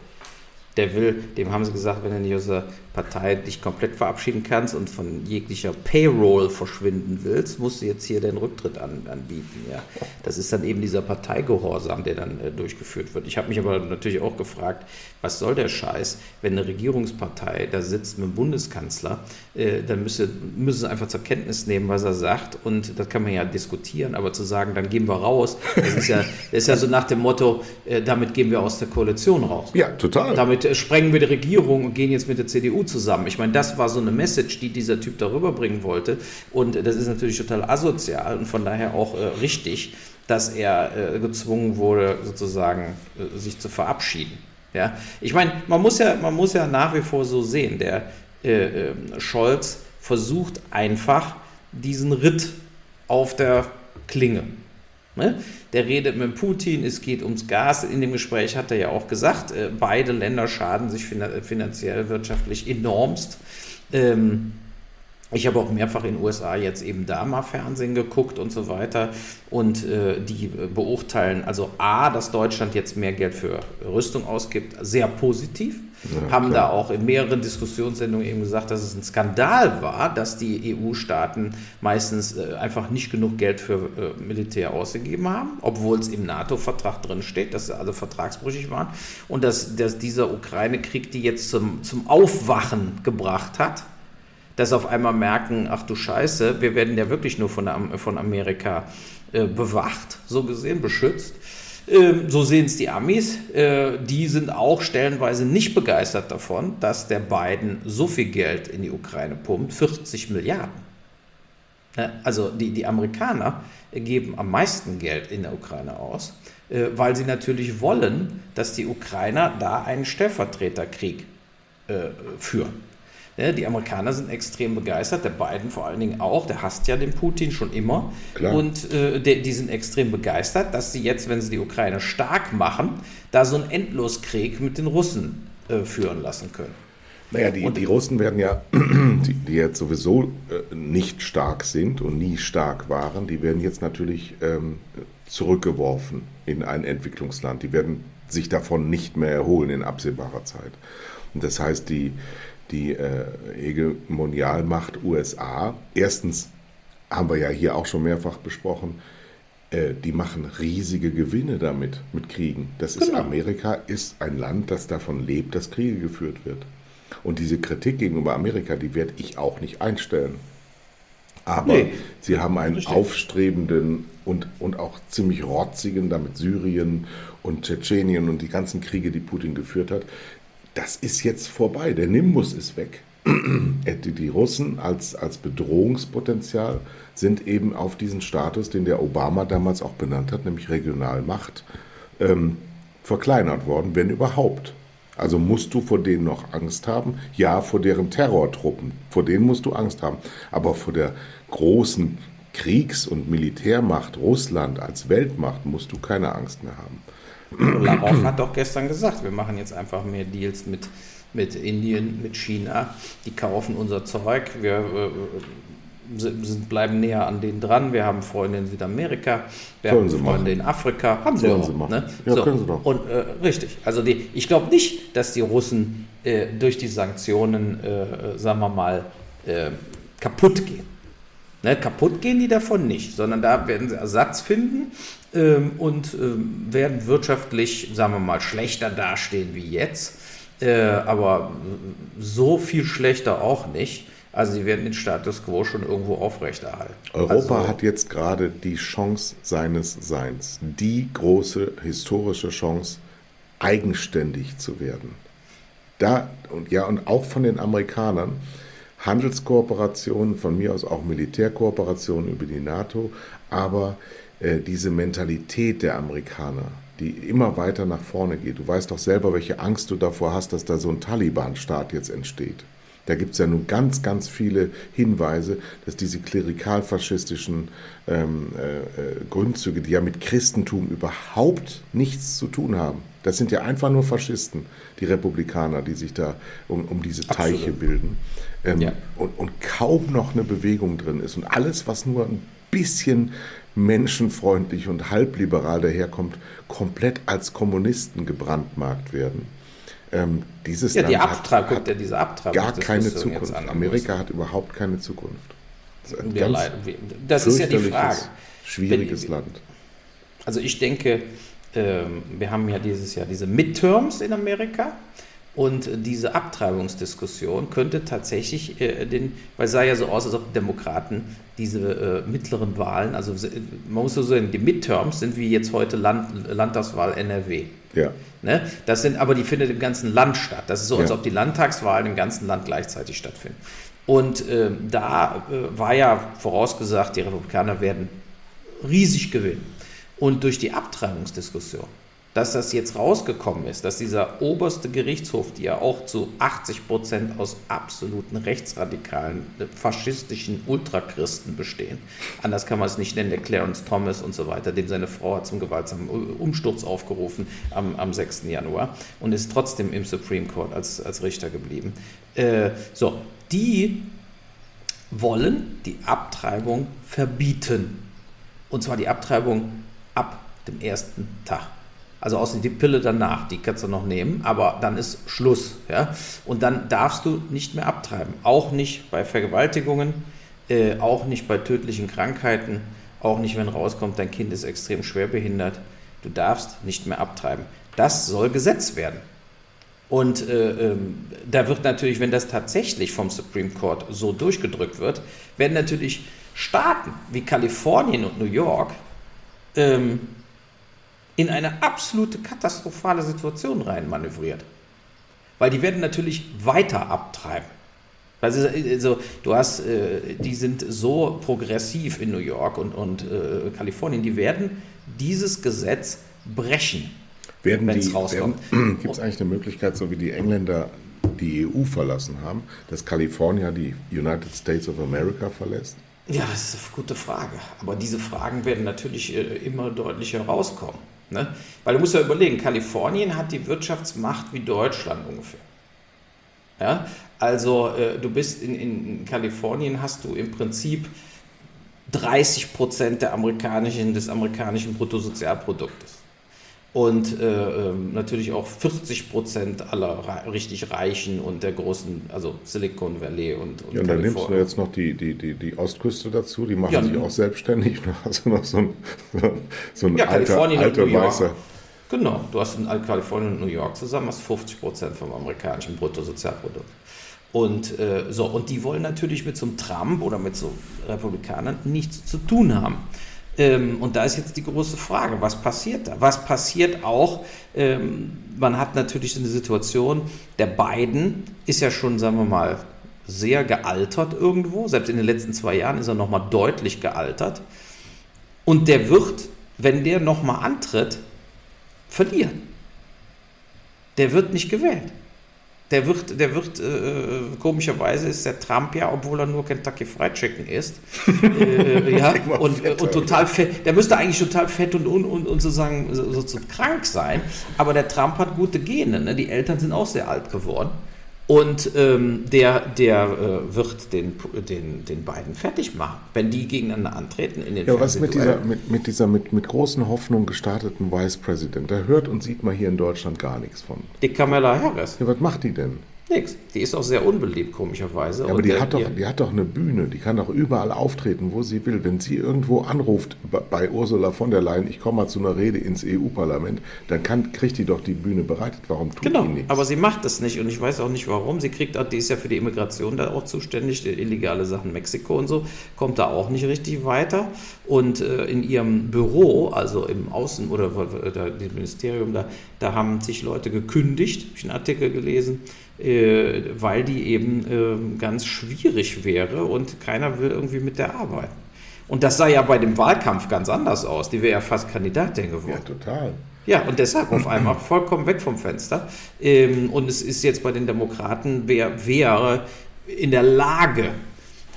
Der will, dem haben sie gesagt, wenn er nicht aus der Partei dich komplett verabschieden kannst und von jeglicher Payroll verschwinden willst, musst du jetzt hier den Rücktritt an, anbieten. Ja. Das ist dann eben dieser Parteigehorsam, der dann äh, durchgeführt wird. Ich habe mich aber natürlich auch gefragt, was soll der Scheiß, wenn eine Regierungspartei da sitzt mit dem Bundeskanzler, äh, dann müsse, müssen sie einfach zur Kenntnis nehmen, was er sagt und das kann man ja diskutieren, aber zu sagen, dann gehen wir raus, das ist ja, das ist ja so nach dem Motto, äh, damit gehen wir aus der Koalition raus. Ja, total. Damit äh, sprengen wir die Regierung und gehen jetzt mit der CDU zusammen. Ich meine, das war so eine Message, die dieser Typ darüber bringen wollte. Und das ist natürlich total asozial und von daher auch äh, richtig, dass er äh, gezwungen wurde, sozusagen äh, sich zu verabschieden. Ja? Ich meine, man muss, ja, man muss ja nach wie vor so sehen, der äh, ähm, Scholz versucht einfach diesen Ritt auf der Klinge Ne? Der redet mit Putin, es geht ums Gas. In dem Gespräch hat er ja auch gesagt, äh, beide Länder schaden sich finanziell, wirtschaftlich enormst. Ähm, ich habe auch mehrfach in den USA jetzt eben da mal Fernsehen geguckt und so weiter. Und äh, die beurteilen also A, dass Deutschland jetzt mehr Geld für Rüstung ausgibt, sehr positiv. Ja, haben klar. da auch in mehreren Diskussionssendungen eben gesagt, dass es ein Skandal war, dass die EU-Staaten meistens äh, einfach nicht genug Geld für äh, Militär ausgegeben haben, obwohl es im NATO-Vertrag drin steht, dass sie also vertragsbrüchig waren. Und dass, dass dieser Ukraine-Krieg die jetzt zum, zum Aufwachen gebracht hat dass auf einmal merken, ach du Scheiße, wir werden ja wirklich nur von, von Amerika äh, bewacht, so gesehen, beschützt. Ähm, so sehen es die Amis. Äh, die sind auch stellenweise nicht begeistert davon, dass der Biden so viel Geld in die Ukraine pumpt, 40 Milliarden. Äh, also die, die Amerikaner geben am meisten Geld in der Ukraine aus, äh, weil sie natürlich wollen, dass die Ukrainer da einen Stellvertreterkrieg führen. Die Amerikaner sind extrem begeistert, der Biden vor allen Dingen auch, der hasst ja den Putin schon immer. Klar. Und äh, die, die, sind extrem begeistert, dass sie jetzt, wenn sie die Ukraine stark machen, da so einen Endloskrieg mit den Russen äh, führen lassen können. Naja, die, die Russen werden ja, die, die jetzt sowieso äh, nicht stark sind und nie stark waren, die werden jetzt natürlich ähm, zurückgeworfen in ein Entwicklungsland. Die werden sich davon nicht mehr erholen in absehbarer Zeit. Und das heißt, die, die äh, Hegemonialmacht USA. Erstens haben wir ja hier auch schon mehrfach besprochen, äh, die machen riesige Gewinne damit, mit Kriegen. Das ist Genau. Amerika ist ein Land, das davon lebt, dass Kriege geführt wird. Und diese Kritik gegenüber Amerika, die werde ich auch nicht einstellen. Aber Nee. sie haben einen Richtig. aufstrebenden und, und auch ziemlich rotzigen, damit Syrien und Tschetschenien und die ganzen Kriege, die Putin geführt hat. Das ist jetzt vorbei. Der Nimbus ist weg. Die Russen als, als Bedrohungspotenzial sind eben auf diesen Status, den der Obama damals auch benannt hat, nämlich Regionalmacht, ähm, verkleinert worden, wenn überhaupt. Also musst du vor denen noch Angst haben? Ja, vor deren Terrortruppen. Vor denen musst du Angst haben. Aber vor der großen Kriegs- und Militärmacht Russland als Weltmacht musst du keine Angst mehr haben. Lavrov hat doch gestern gesagt, wir machen jetzt einfach mehr Deals mit, mit Indien, mit China. Die kaufen unser Zeug. Wir äh, sind, bleiben näher an denen dran. Wir haben Freunde in Südamerika. Wir Sollen haben Freunde machen. in Afrika. Haben sie auch. sie machen. Ne? Ja, können sie doch. Und äh, richtig. Also die, ich glaube nicht, dass die Russen äh, durch die Sanktionen, äh, sagen wir mal, äh, kaputt gehen. Ne, kaputt gehen die davon nicht, sondern da werden sie Ersatz finden ähm, und ähm, werden wirtschaftlich, sagen wir mal, schlechter dastehen wie jetzt, äh, aber so viel schlechter auch nicht. Also sie werden den Status quo schon irgendwo aufrechterhalten. Europa also, hat jetzt gerade die Chance seines Seins, die große historische Chance, eigenständig zu werden. Da und ja, und auch von den Amerikanern Handelskooperationen, von mir aus auch Militärkooperationen über die NATO, aber äh, diese Mentalität der Amerikaner, die immer weiter nach vorne geht. Du weißt doch selber, welche Angst du davor hast, dass da so ein Taliban-Staat jetzt entsteht. Da gibt es ja nun ganz, ganz viele Hinweise, dass diese klerikal-faschistischen ähm, äh, äh, Grundzüge, die ja mit Christentum überhaupt nichts zu tun haben, das sind ja einfach nur Faschisten, die Republikaner, die sich da um, um diese Absolut. Teiche bilden. Ähm, Ja. und, und kaum noch eine Bewegung drin ist. Und alles, was nur ein bisschen menschenfreundlich und halbliberal daherkommt, komplett als Kommunisten gebrandmarkt werden. Ähm, dieses ja, die Land hat- hat ja, diese Abtreibung. gar keine Zukunft. Amerika hat überhaupt keine Zukunft. Das ist ein ja. Das ist ja die Frage. Schwieriges Wenn- Land. Also ich denke, ähm, wir haben ja dieses Jahr diese Midterms in Amerika und diese Abtreibungsdiskussion könnte tatsächlich äh, den, weil es sah ja so aus, als ob die Demokraten diese äh, mittleren Wahlen, also man muss so sagen, die Midterms sind wie jetzt heute Land, Landtagswahl NRW. Ja. Ne? Das sind aber die findet im ganzen Land statt. Das ist so, als Ja. ob die Landtagswahlen im ganzen Land gleichzeitig stattfinden. Und ähm, da äh, war ja vorausgesagt, die Republikaner werden riesig gewinnen. Und durch die Abtreibungsdiskussion, dass das jetzt rausgekommen ist, dass dieser oberste Gerichtshof, die ja auch zu 80 Prozent aus absoluten rechtsradikalen, äh, faschistischen Ultrachristen bestehen, anders kann man es nicht nennen, der Clarence Thomas und so weiter, dem seine Frau hat zum gewaltsamen Umsturz aufgerufen am, am 6. Januar und ist trotzdem im Supreme Court als, als Richter geblieben. Äh, so, die wollen die Abtreibung verbieten. Und zwar die Abtreibung ab dem ersten Tag. Also außer die Pille danach, die kannst du noch nehmen, aber dann ist Schluss. Ja? Und dann darfst du nicht mehr abtreiben. Auch nicht bei Vergewaltigungen, äh, auch nicht bei tödlichen Krankheiten, auch nicht, wenn rauskommt, dein Kind ist extrem schwerbehindert. Du darfst nicht mehr abtreiben. Das soll Gesetz werden. Und äh, ähm, da wird natürlich, wenn das tatsächlich vom Supreme Court so durchgedrückt wird, werden natürlich Staaten wie Kalifornien und New York ähm, in eine absolute katastrophale Situation reinmanövriert. Weil die werden natürlich weiter abtreiben. Also, also du hast, äh, die sind so progressiv in New York und, und äh, Kalifornien, die werden dieses Gesetz brechen. Wenn's die, rauskommt. gibt es eigentlich eine Möglichkeit, so wie die Engländer die EU verlassen haben, dass Kalifornien die United States of America verlässt? Ja, das ist eine gute Frage. Aber diese Fragen werden natürlich äh, immer deutlicher rauskommen. Ne? Weil du musst ja überlegen, Kalifornien hat die Wirtschaftsmacht wie Deutschland ungefähr. Ja? Also äh, du bist in, in Kalifornien, hast du im Prinzip 30 Prozent der amerikanischen, des amerikanischen Bruttosozialproduktes. Und äh, ähm, natürlich auch 40 Prozent aller richtig Reichen und der großen, also Silicon Valley und, und Ja, und dann nimmst du jetzt noch die, die, die, die Ostküste dazu, die machen ja, sich auch selbstständig. Also noch so ein, so ein ja, alter, alter weißer. Genau, du hast in Kalifornien und New York zusammen hast 50 Prozent vom amerikanischen Bruttosozialprodukt. Und äh, so, und die wollen natürlich mit so einem Trump oder mit so Republikanern nichts zu tun haben. Ähm, und da ist jetzt die große Frage, was passiert da? Was passiert auch? Ähm, man hat natürlich eine Situation, der Biden ist ja schon, sagen wir mal, sehr gealtert irgendwo. Selbst in den letzten zwei Jahren ist er nochmal deutlich gealtert. Und der wird, wenn der nochmal antritt, verlieren. Der wird nicht gewählt. Der wird, der wird äh, komischerweise ist der Trump ja, obwohl er nur Kentucky Fried Chicken isst. äh, ja, und, und total fett. Der müsste eigentlich total fett und, und, und, und sozusagen so, so, so krank sein. Aber der Trump hat gute Gene. Ne? Die Eltern sind auch sehr alt geworden. Und ähm, der, der äh, wird den, den, den beiden fertig machen, wenn die gegeneinander antreten in den Ja, was mit dieser, mit, mit dieser mit, mit großen Hoffnungen gestarteten Vice President, da hört und sieht man hier in Deutschland gar nichts von. Die Kamala Harris. Ja, was macht die denn? Nix. Die ist auch sehr unbeliebt, komischerweise. Ja, aber die hat, doch, die hat doch eine Bühne, die kann doch überall auftreten, wo sie will. Wenn sie irgendwo anruft bei Ursula von der Leyen, ich komme mal zu einer Rede ins EU-Parlament, dann kann, kriegt die doch die Bühne bereitet. Warum tut genau, die nichts? aber sie macht das nicht und ich weiß auch nicht warum. Sie kriegt, die ist ja für die Immigration da auch zuständig, illegale Sachen Mexiko und so, kommt da auch nicht richtig weiter. Und äh, in ihrem Büro, also im Außen- oder äh, im Ministerium, da, da haben sich Leute gekündigt, habe ich einen Artikel gelesen, äh, weil die eben äh, ganz schwierig wäre und keiner will irgendwie mit der arbeiten. Und das sah ja bei dem Wahlkampf ganz anders aus. Die wäre ja fast Kandidatin geworden. Ja, total. Ja, und deshalb auf einmal vollkommen weg vom Fenster. Ähm, und es ist jetzt bei den Demokraten, wer wäre in der Lage,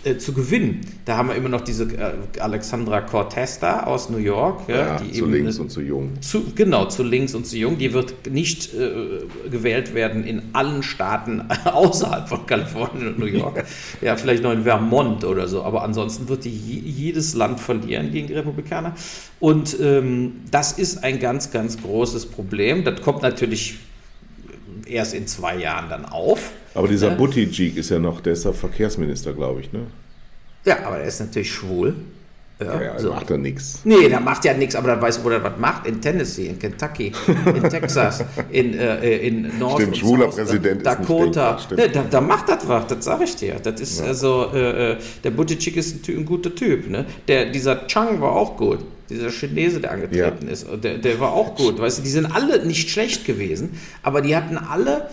äh, zu gewinnen. Da haben wir immer noch diese äh, Alexandra Cortez da aus New York. Ja, ja die zu eben, links und zu jung. Zu, genau, zu links und zu jung. Die wird nicht äh, gewählt werden in allen Staaten außerhalb von Kalifornien und New York. ja, vielleicht noch in Vermont oder so. Aber ansonsten wird die jedes Land verlieren gegen Republikaner. Und ähm, das ist ein ganz, ganz großes Problem. Das kommt natürlich erst in zwei Jahren dann auf. Aber dieser ne? Buttigieg ist ja noch, der ist ja Verkehrsminister, glaube ich, ne? Ja, aber er ist natürlich schwul. Ja, ja so. macht er nichts. Nee, der macht ja nichts, aber dann weiß, wo er was macht. In Tennessee, in Kentucky, in Texas, in, äh, in Nord Stimmt, schwuler South, Präsident Dakota. Ist nee, da, da, macht das was, das sage ich dir. Das ist ja. also, äh, äh der Buttigieg ist ein, ein, guter Typ. Ne? Der, dieser Chang war auch gut. Dieser Chinese, der angetreten ja. ist, der, der war auch gut. Weißt du, die sind alle nicht schlecht gewesen, aber die hatten alle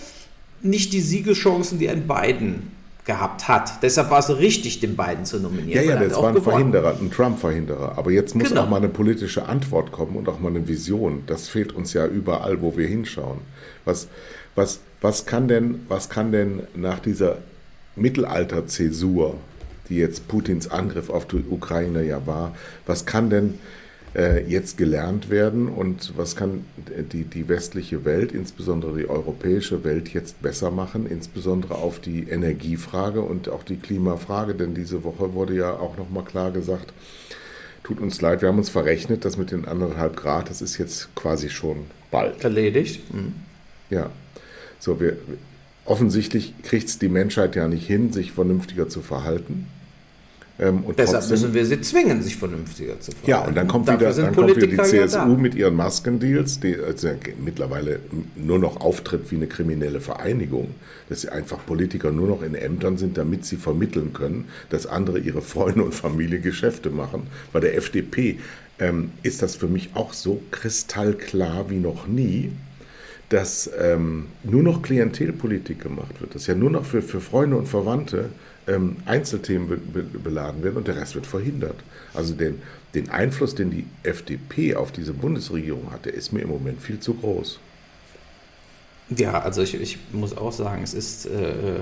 nicht die Siegeschancen, die ein Biden gehabt hat. Deshalb war es richtig, den beiden zu nominieren. Ja, ja, das war ein gewonnen. Verhinderer, ein Trump-Verhinderer. Aber jetzt muss genau. auch mal eine politische Antwort kommen und auch mal eine Vision. Das fehlt uns ja überall, wo wir hinschauen. Was, was, was, kann, denn, was kann denn nach dieser Mittelalter-Zäsur, die jetzt Putins Angriff auf die Ukraine ja war, was kann denn äh, jetzt gelernt werden und was kann die, die westliche Welt, insbesondere die europäische Welt, jetzt besser machen, insbesondere auf die Energiefrage und auch die Klimafrage, denn diese Woche wurde ja auch nochmal klar gesagt, tut uns leid, wir haben uns verrechnet, das mit den anderthalb Grad, das ist jetzt quasi schon bald. Erledigt. Mhm. Ja, so wir, offensichtlich kriegt es die Menschheit ja nicht hin, sich vernünftiger zu verhalten. Ähm, Deshalb trotzdem, müssen wir sie zwingen, sich vernünftiger zu verhalten. Ja, und dann kommt, wieder, dann kommt wieder die CSU ja mit ihren Maskendeals, die also mittlerweile nur noch auftritt wie eine kriminelle Vereinigung, dass sie einfach Politiker nur noch in Ämtern sind, damit sie vermitteln können, dass andere ihre Freunde und Familie Geschäfte machen. Bei der FDP ähm, ist das für mich auch so kristallklar wie noch nie dass ähm, nur noch Klientelpolitik gemacht wird, dass ja nur noch für, für Freunde und Verwandte ähm, Einzelthemen be be beladen werden und der Rest wird verhindert. Also den, den Einfluss, den die FDP auf diese Bundesregierung hat, der ist mir im Moment viel zu groß. Ja, also ich, ich muss auch sagen, es ist äh,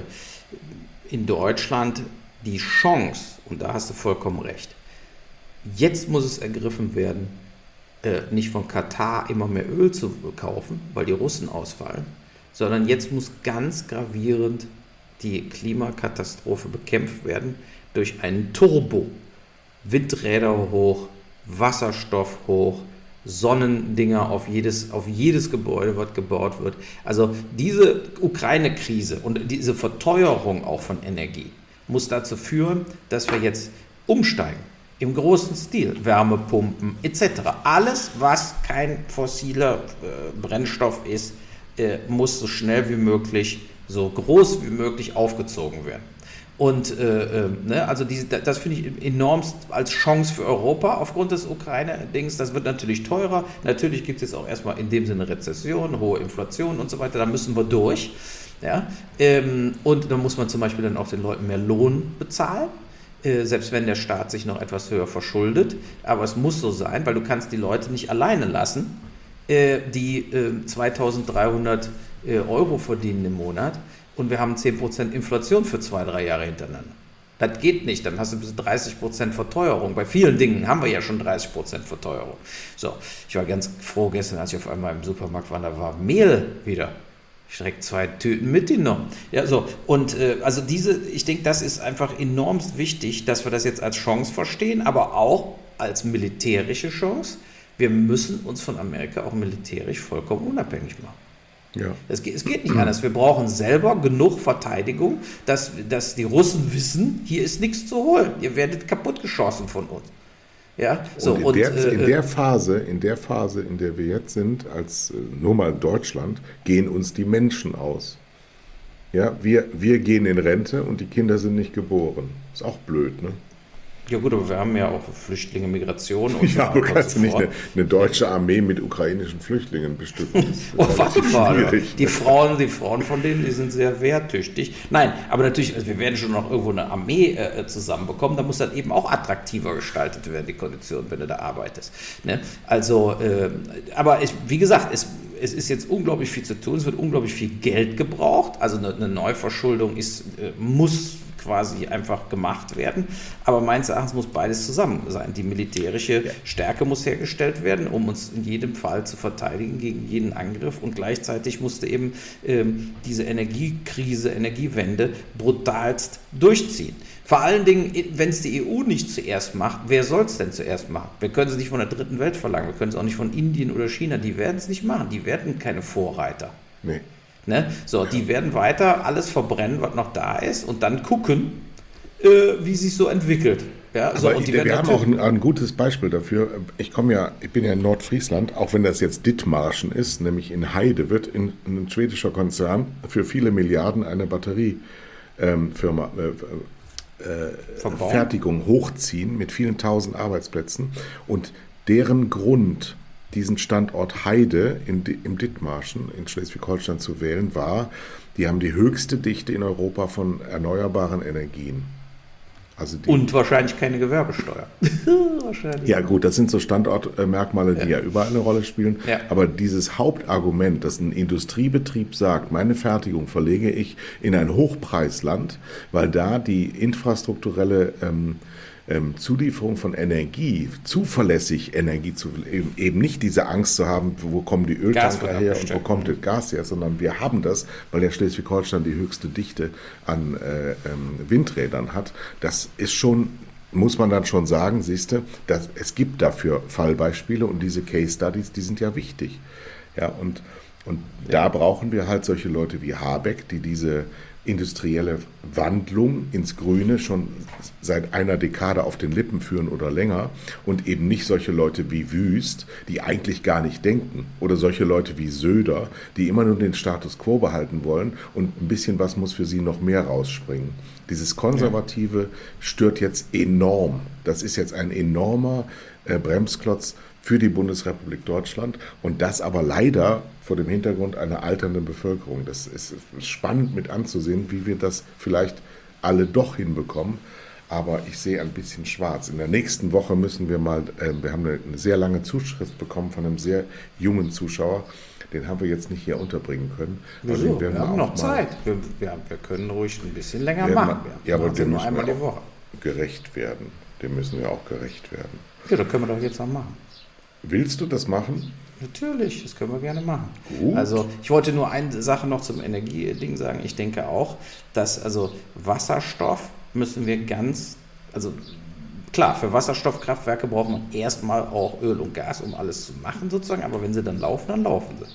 in Deutschland die Chance, und da hast du vollkommen recht, jetzt muss es ergriffen werden, äh, nicht von Katar immer mehr Öl zu kaufen, weil die Russen ausfallen, sondern jetzt muss ganz gravierend die Klimakatastrophe bekämpft werden durch einen Turbo. Windräder hoch, Wasserstoff hoch, Sonnendinger auf jedes, auf jedes Gebäude, was gebaut wird. Also diese Ukraine-Krise und diese Verteuerung auch von Energie muss dazu führen, dass wir jetzt umsteigen. Im großen Stil. Wärmepumpen etc. Alles, was kein fossiler äh, Brennstoff ist, äh, muss so schnell wie möglich, so groß wie möglich aufgezogen werden. Und äh, äh, ne, also diese, das finde ich enormst als Chance für Europa aufgrund des Ukraine-Dings. Das wird natürlich teurer. Natürlich gibt es jetzt auch erstmal in dem Sinne Rezession, hohe Inflation und so weiter. Da müssen wir durch. Ja? Ähm, und dann muss man zum Beispiel dann auch den Leuten mehr Lohn bezahlen. Äh, selbst wenn der Staat sich noch etwas höher verschuldet. Aber es muss so sein, weil du kannst die Leute nicht alleine lassen, äh, die 2300 äh, Euro verdienen im Monat und wir haben 10% Inflation für zwei, drei Jahre hintereinander. Das geht nicht, dann hast du bis 30% Verteuerung. Bei vielen Dingen haben wir ja schon 30% Verteuerung. So, ich war ganz froh gestern, als ich auf einmal im Supermarkt war, da war Mehl wieder. Ich direkt zwei Tüten mitgenommen. Ja, so. Und äh, also diese, ich denke, das ist einfach enormst wichtig, dass wir das jetzt als Chance verstehen, aber auch als militärische Chance. Wir müssen uns von Amerika auch militärisch vollkommen unabhängig machen. Ja. Es, geht, es geht nicht anders. Wir brauchen selber genug Verteidigung, dass, dass die Russen wissen, hier ist nichts zu holen. Ihr werdet kaputtgeschossen von uns. Ja, so, und in, und, der, äh, in, der, Phase, in der Phase, in der wir jetzt sind, als äh, nur mal Deutschland, gehen uns die Menschen aus. Ja, wir, wir gehen in Rente und die Kinder sind nicht geboren. Ist auch blöd, ne? Ja gut, aber wir haben ja auch Flüchtlinge, Migration und Ja, du kannst ja nicht eine, eine, deutsche Armee mit ukrainischen Flüchtlingen bestücken. oh, warte mal. Die Frauen, die Frauen von denen, die sind sehr wehrtüchtig. Nein, aber natürlich, also wir werden schon noch irgendwo eine Armee äh, zusammenbekommen. Da muss dann eben auch attraktiver gestaltet werden, die Konditionen, wenn du da arbeitest. Ne? Also, äh, aber ich, wie gesagt, es, es ist jetzt unglaublich viel zu tun. Es wird unglaublich viel Geld gebraucht. Also eine, eine Neuverschuldung ist, äh, muss quasi einfach gemacht werden. Aber meines Erachtens muss beides zusammen sein. Die militärische ja. Stärke muss hergestellt werden, um uns in jedem Fall zu verteidigen gegen jeden Angriff. Und gleichzeitig musste eben ähm, diese Energiekrise, Energiewende brutalst durchziehen. Vor allen Dingen, wenn es die EU nicht zuerst macht, wer soll es denn zuerst machen? Wir können es nicht von der dritten Welt verlangen, wir können es auch nicht von Indien oder China, die werden es nicht machen, die werden keine Vorreiter. Nee. Ne? So, die werden weiter alles verbrennen, was noch da ist und dann gucken, äh, wie sich so entwickelt. Ja, so, und die wir haben auch ein, ein, gutes Beispiel dafür. Ich komme ja, ich bin ja in Nordfriesland, auch wenn das jetzt Dithmarschen ist, nämlich in Heide wird in, in ein schwedischer Konzern für viele Milliarden eine Batteriefirma ähm, äh, äh, Fertigung hochziehen mit vielen tausend Arbeitsplätzen und deren Grund diesen Standort Heide in, im Dithmarschen in Schleswig-Holstein zu wählen, war, die haben die höchste Dichte in Europa von erneuerbaren Energien. Also und wahrscheinlich keine Gewerbesteuer. wahrscheinlich. Ja gut, das sind so Standortmerkmale, die ja, ja überall eine Rolle spielen. Ja. Aber dieses Hauptargument, dass ein Industriebetrieb sagt, meine Fertigung verlege ich in ein Hochpreisland, weil da die infrastrukturelle ähm, ähm, Zulieferung von Energie, zuverlässig Energie zu eben, eben nicht diese Angst zu haben, wo kommen die Öltanker her und wo kommt das Gas her, sondern wir haben das, weil der Schleswig-Holstein die höchste Dichte an äh, ähm, Windrädern hat. Das ist schon muss man dann schon sagen, siehst du, dass es gibt dafür Fallbeispiele und diese Case Studies, die sind ja wichtig. Ja, und, und ja. da brauchen wir halt solche Leute wie Habeck, die diese industrielle Wandlung ins Grüne schon seit einer Dekade auf den Lippen führen oder länger und eben nicht solche Leute wie Wüst, die eigentlich gar nicht denken oder solche Leute wie Söder, die immer nur den Status quo behalten wollen und ein bisschen was muss für sie noch mehr rausspringen. Dieses Konservative stört jetzt enorm. Das ist jetzt ein enormer äh, Bremsklotz für die Bundesrepublik Deutschland und das aber leider vor dem Hintergrund einer alternden Bevölkerung. Das ist spannend mit anzusehen, wie wir das vielleicht alle doch hinbekommen. Aber ich sehe ein bisschen schwarz. In der nächsten Woche müssen wir mal, äh, wir haben eine, eine, sehr lange Zuschrift bekommen von einem sehr jungen Zuschauer. Den haben wir jetzt nicht hier unterbringen können. Wieso? Wir, wir haben noch Zeit. Wir, wir, wir, können ruhig ein bisschen länger machen. ja, aber wir müssen einmal die Woche. gerecht werden. Dem müssen wir auch gerecht werden. Ja, das können wir doch jetzt auch machen. Willst du das machen? Natürlich, das können wir gerne machen. Gut. Also ich wollte nur eine Sache noch zum Energieding sagen. Ich denke auch, dass also Wasserstoff müssen wir ganz, also klar, für Wasserstoffkraftwerke braucht man erstmal auch Öl und Gas, um alles zu machen sozusagen, aber wenn sie dann laufen, dann laufen sie.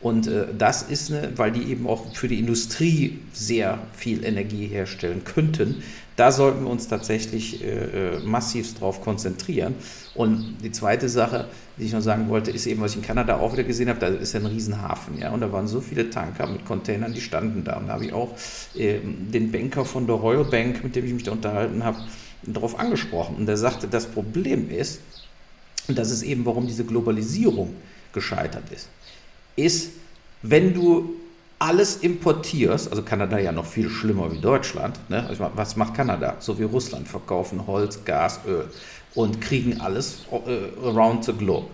Und äh, das ist eine, weil die eben auch für die Industrie sehr viel Energie herstellen könnten. Da sollten wir uns tatsächlich äh, äh massiv drauf konzentrieren. Und die zweite Sache, die ich noch sagen wollte, ist eben, was ich in Kanada auch wieder gesehen habe, da ist ja ein Riesenhafen, ja, und da waren so viele Tanker mit Containern, die standen da. Und da habe ich auch äh, den Banker von der Royal Bank, mit dem ich mich da unterhalten habe, darauf angesprochen. Und der sagte, das Problem ist, und das ist eben, warum diese Globalisierung gescheitert ist ist, wenn du alles importierst, also Kanada ja noch viel schlimmer wie Deutschland, ne? Also was macht Kanada? So wie Russland, verkaufen Holz, Gas, Öl und kriegen alles äh, around the globe.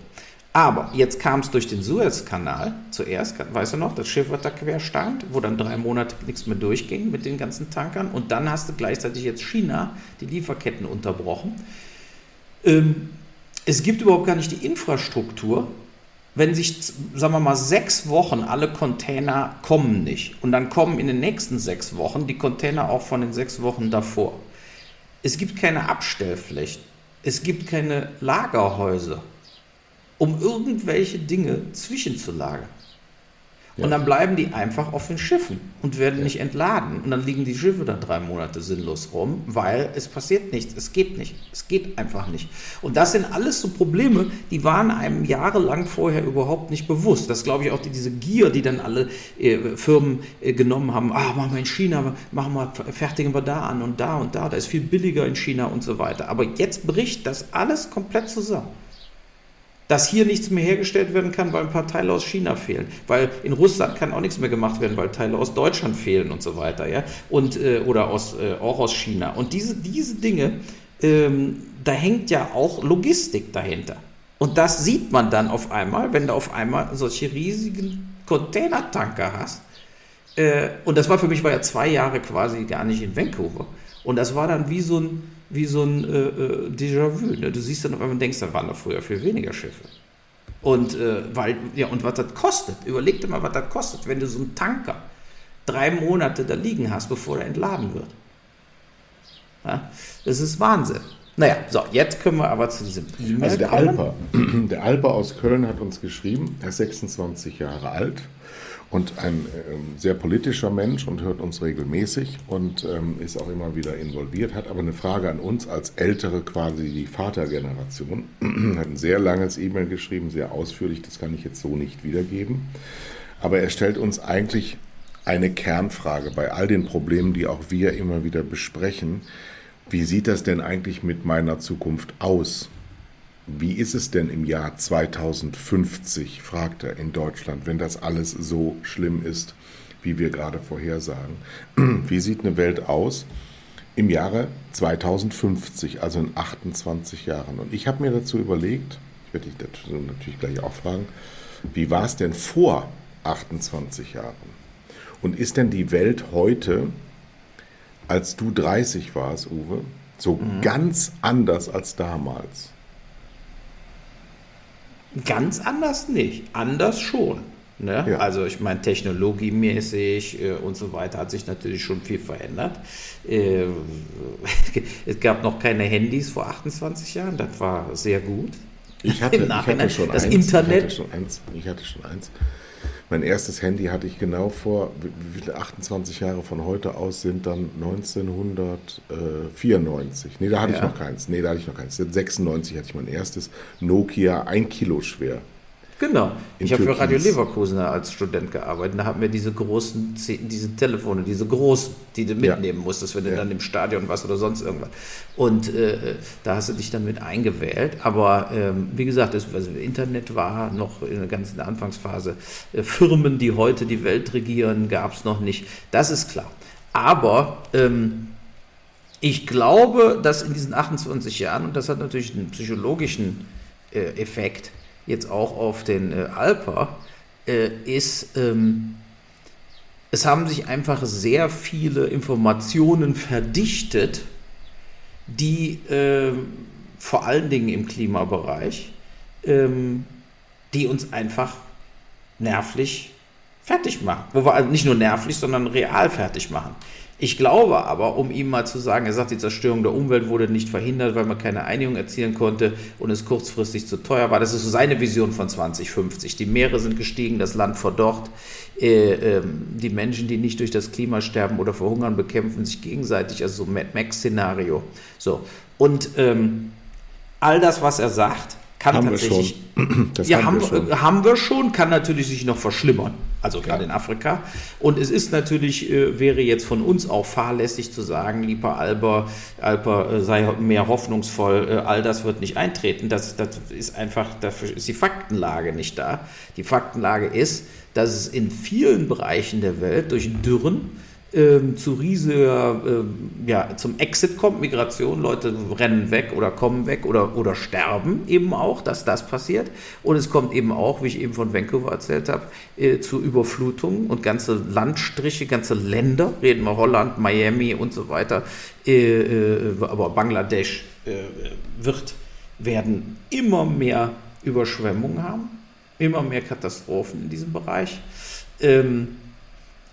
Aber jetzt kam es durch den Suezkanal zuerst, weißt du noch, das Schiff wird da quer stand, wo dann drei Monate nichts mehr durchging mit den ganzen Tankern. Und dann hast du gleichzeitig jetzt China die Lieferketten unterbrochen. Ähm, es gibt überhaupt gar nicht die Infrastruktur, wenn sich, sagen wir mal, sechs Wochen alle Container kommen nicht und dann kommen in den nächsten sechs Wochen die Container auch von den sechs Wochen davor. Es gibt keine Abstellflächen, es gibt keine Lagerhäuser, um irgendwelche Dinge zwischenzulagern. Ja. Und dann bleiben die einfach auf den Schiffen und werden ja. nicht entladen. Und dann liegen die Schiffe da drei Monate sinnlos rum, weil es passiert nichts. Es geht nicht. Es geht einfach nicht. Und das sind alles so Probleme, die waren einem jahrelang vorher überhaupt nicht bewusst. Das glaube ich auch die, diese Gier, die dann alle äh, Firmen äh, genommen haben. Ah, machen wir in China, machen wir, fertigen wir da an und da und da. Da ist viel billiger in China und so weiter. Aber jetzt bricht das alles komplett zusammen dass hier nichts mehr hergestellt werden kann, weil ein paar Teile aus China fehlen. Weil in Russland kann auch nichts mehr gemacht werden, weil Teile aus Deutschland fehlen und so weiter. Ja? Und, äh, oder aus, äh, auch aus China. Und diese, diese Dinge, ähm, da hängt ja auch Logistik dahinter. Und das sieht man dann auf einmal, wenn du auf einmal solche riesigen Containertanker hast. Äh, und das war für mich, war ja zwei Jahre quasi gar nicht in Vancouver. Und das war dann wie so ein, wie so ein äh, äh, Déjà-vu. Ne? Du siehst dann auf einmal denkst, da waren doch früher viel weniger Schiffe. Und, äh, weil, ja, und was das kostet, überleg dir mal, was das kostet, wenn du so einen Tanker drei Monate da liegen hast, bevor er entladen wird. Ja? Das ist Wahnsinn. Naja, so, jetzt können wir aber zu diesem E-Mail Also der Alper, der Alper aus Köln hat uns geschrieben, er ist 26 Jahre alt und ein ähm, sehr politischer Mensch und hört uns regelmäßig und ähm, ist auch immer wieder involviert, hat aber eine Frage an uns als ältere quasi die Vatergeneration. hat ein sehr langes E-Mail geschrieben, sehr ausführlich, das kann ich jetzt so nicht wiedergeben. Aber er stellt uns eigentlich eine Kernfrage bei all den Problemen, die auch wir immer wieder besprechen. Wie sieht das denn eigentlich mit meiner Zukunft aus? Wie ist es denn im Jahr 2050, fragt er, in Deutschland, wenn das alles so schlimm ist, wie wir gerade vorhersagen? Wie sieht eine Welt aus im Jahre 2050, also in 28 Jahren? Und ich habe mir dazu überlegt, ich werde dich dazu natürlich gleich auch fragen, wie war es denn vor 28 Jahren? Und ist denn die Welt heute, als du 30 warst, Uwe, so mhm. ganz anders als damals? Ganz anders nicht, anders schon. Ne? Ja. Also ich meine, technologiemäßig äh, und so weiter hat sich natürlich schon viel verändert. Äh, es gab noch keine Handys vor 28 Jahren, das war sehr gut. Ich hatte, ich hatte schon das eins. Internet. Ich hatte schon eins. Ich hatte schon eins. Mein erstes Handy hatte ich genau vor, wie viele 28 Jahre von heute aus sind dann 1994. Nee, da hatte ja. ich noch keins. Nee, da hatte ich noch keins. 96 hatte ich mein erstes Nokia, ein Kilo schwer. Genau. Ich habe für Radio Leverkusen als Student gearbeitet. Da haben wir diese großen, diese Telefone, diese großen, die du mitnehmen ja. musstest, wenn du ja. dann im Stadion warst oder sonst irgendwas. Und äh, da hast du dich dann mit eingewählt. Aber ähm, wie gesagt, das also Internet war noch in der ganzen Anfangsphase. Äh, Firmen, die heute die Welt regieren, gab es noch nicht. Das ist klar. Aber ähm, ich glaube, dass in diesen 28 Jahren, und das hat natürlich einen psychologischen äh, Effekt, jetzt auch auf den äh, Alper, äh, ist, ähm, es haben sich einfach sehr viele Informationen verdichtet, die äh, vor allen Dingen im Klimabereich, ähm, die uns einfach nervlich fertig machen. Wo wir also nicht nur nervlich, sondern real fertig machen. Ich glaube aber, um ihm mal zu sagen, er sagt, die Zerstörung der Umwelt wurde nicht verhindert, weil man keine Einigung erzielen konnte und es kurzfristig zu teuer war. Das ist so seine Vision von 2050. Die Meere sind gestiegen, das Land verdorrt. Äh, äh, die Menschen, die nicht durch das Klima sterben oder verhungern, bekämpfen sich gegenseitig. Also so Mad Max-Szenario. So. Und ähm, all das, was er sagt, kann haben tatsächlich. Wir schon. Das ja, haben, wir schon. haben wir schon, kann natürlich sich noch verschlimmern. Also gerade in Afrika. Und es ist natürlich, äh, wäre jetzt von uns auch fahrlässig zu sagen, lieber Alber, Alper, äh, sei mehr hoffnungsvoll, äh, all das wird nicht eintreten. Das, das ist einfach, dafür ist die Faktenlage nicht da. Die Faktenlage ist, dass es in vielen Bereichen der Welt durch Dürren ähm, zu riesiger, ähm, ja, zum Exit kommt, Migration, Leute rennen weg oder kommen weg oder, oder sterben eben auch, dass das passiert. Und es kommt eben auch, wie ich eben von Vancouver erzählt habe, äh, zu Überflutungen und ganze Landstriche, ganze Länder, reden wir Holland, Miami und so weiter, äh, äh, aber Bangladesch äh, wird, werden immer mehr Überschwemmungen haben, immer mehr Katastrophen in diesem Bereich. Ähm,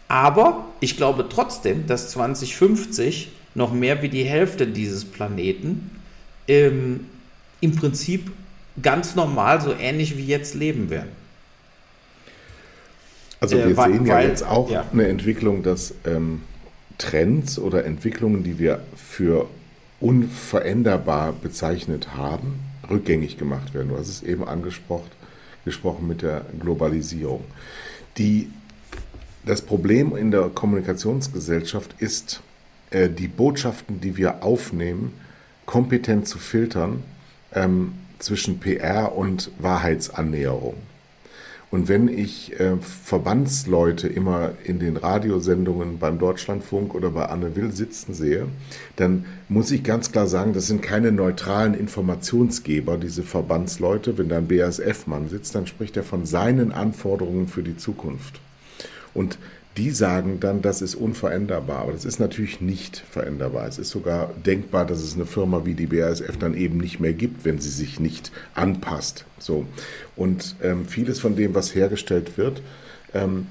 aber ich glaube trotzdem, dass 2050 noch mehr wie die Hälfte dieses Planeten ähm, im Prinzip ganz normal, so ähnlich wie jetzt leben werden. Also wir äh, weil, sehen ja weil, jetzt auch ja. eine Entwicklung, dass ähm, Trends oder Entwicklungen, die wir für unveränderbar bezeichnet haben, rückgängig gemacht werden. Du hast es eben angesprochen gesprochen mit der Globalisierung. Die das Problem in der Kommunikationsgesellschaft ist, äh, die Botschaften, die wir aufnehmen, kompetent zu filtern ähm, zwischen PR und Wahrheitsannäherung. Und wenn ich äh, Verbandsleute immer in den Radiosendungen beim Deutschlandfunk oder bei Anne Will sitzen sehe, dann muss ich ganz klar sagen, das sind keine neutralen Informationsgeber, diese Verbandsleute. Wenn da ein BASF-Mann sitzt, dann spricht er von seinen Anforderungen für die Zukunft. Und die sagen dann, das ist unveränderbar. Aber das ist natürlich nicht veränderbar. Es ist sogar denkbar, dass es eine Firma wie die BASF dann eben nicht mehr gibt, wenn sie sich nicht anpasst. So. Und ähm, vieles von dem, was hergestellt wird, ähm,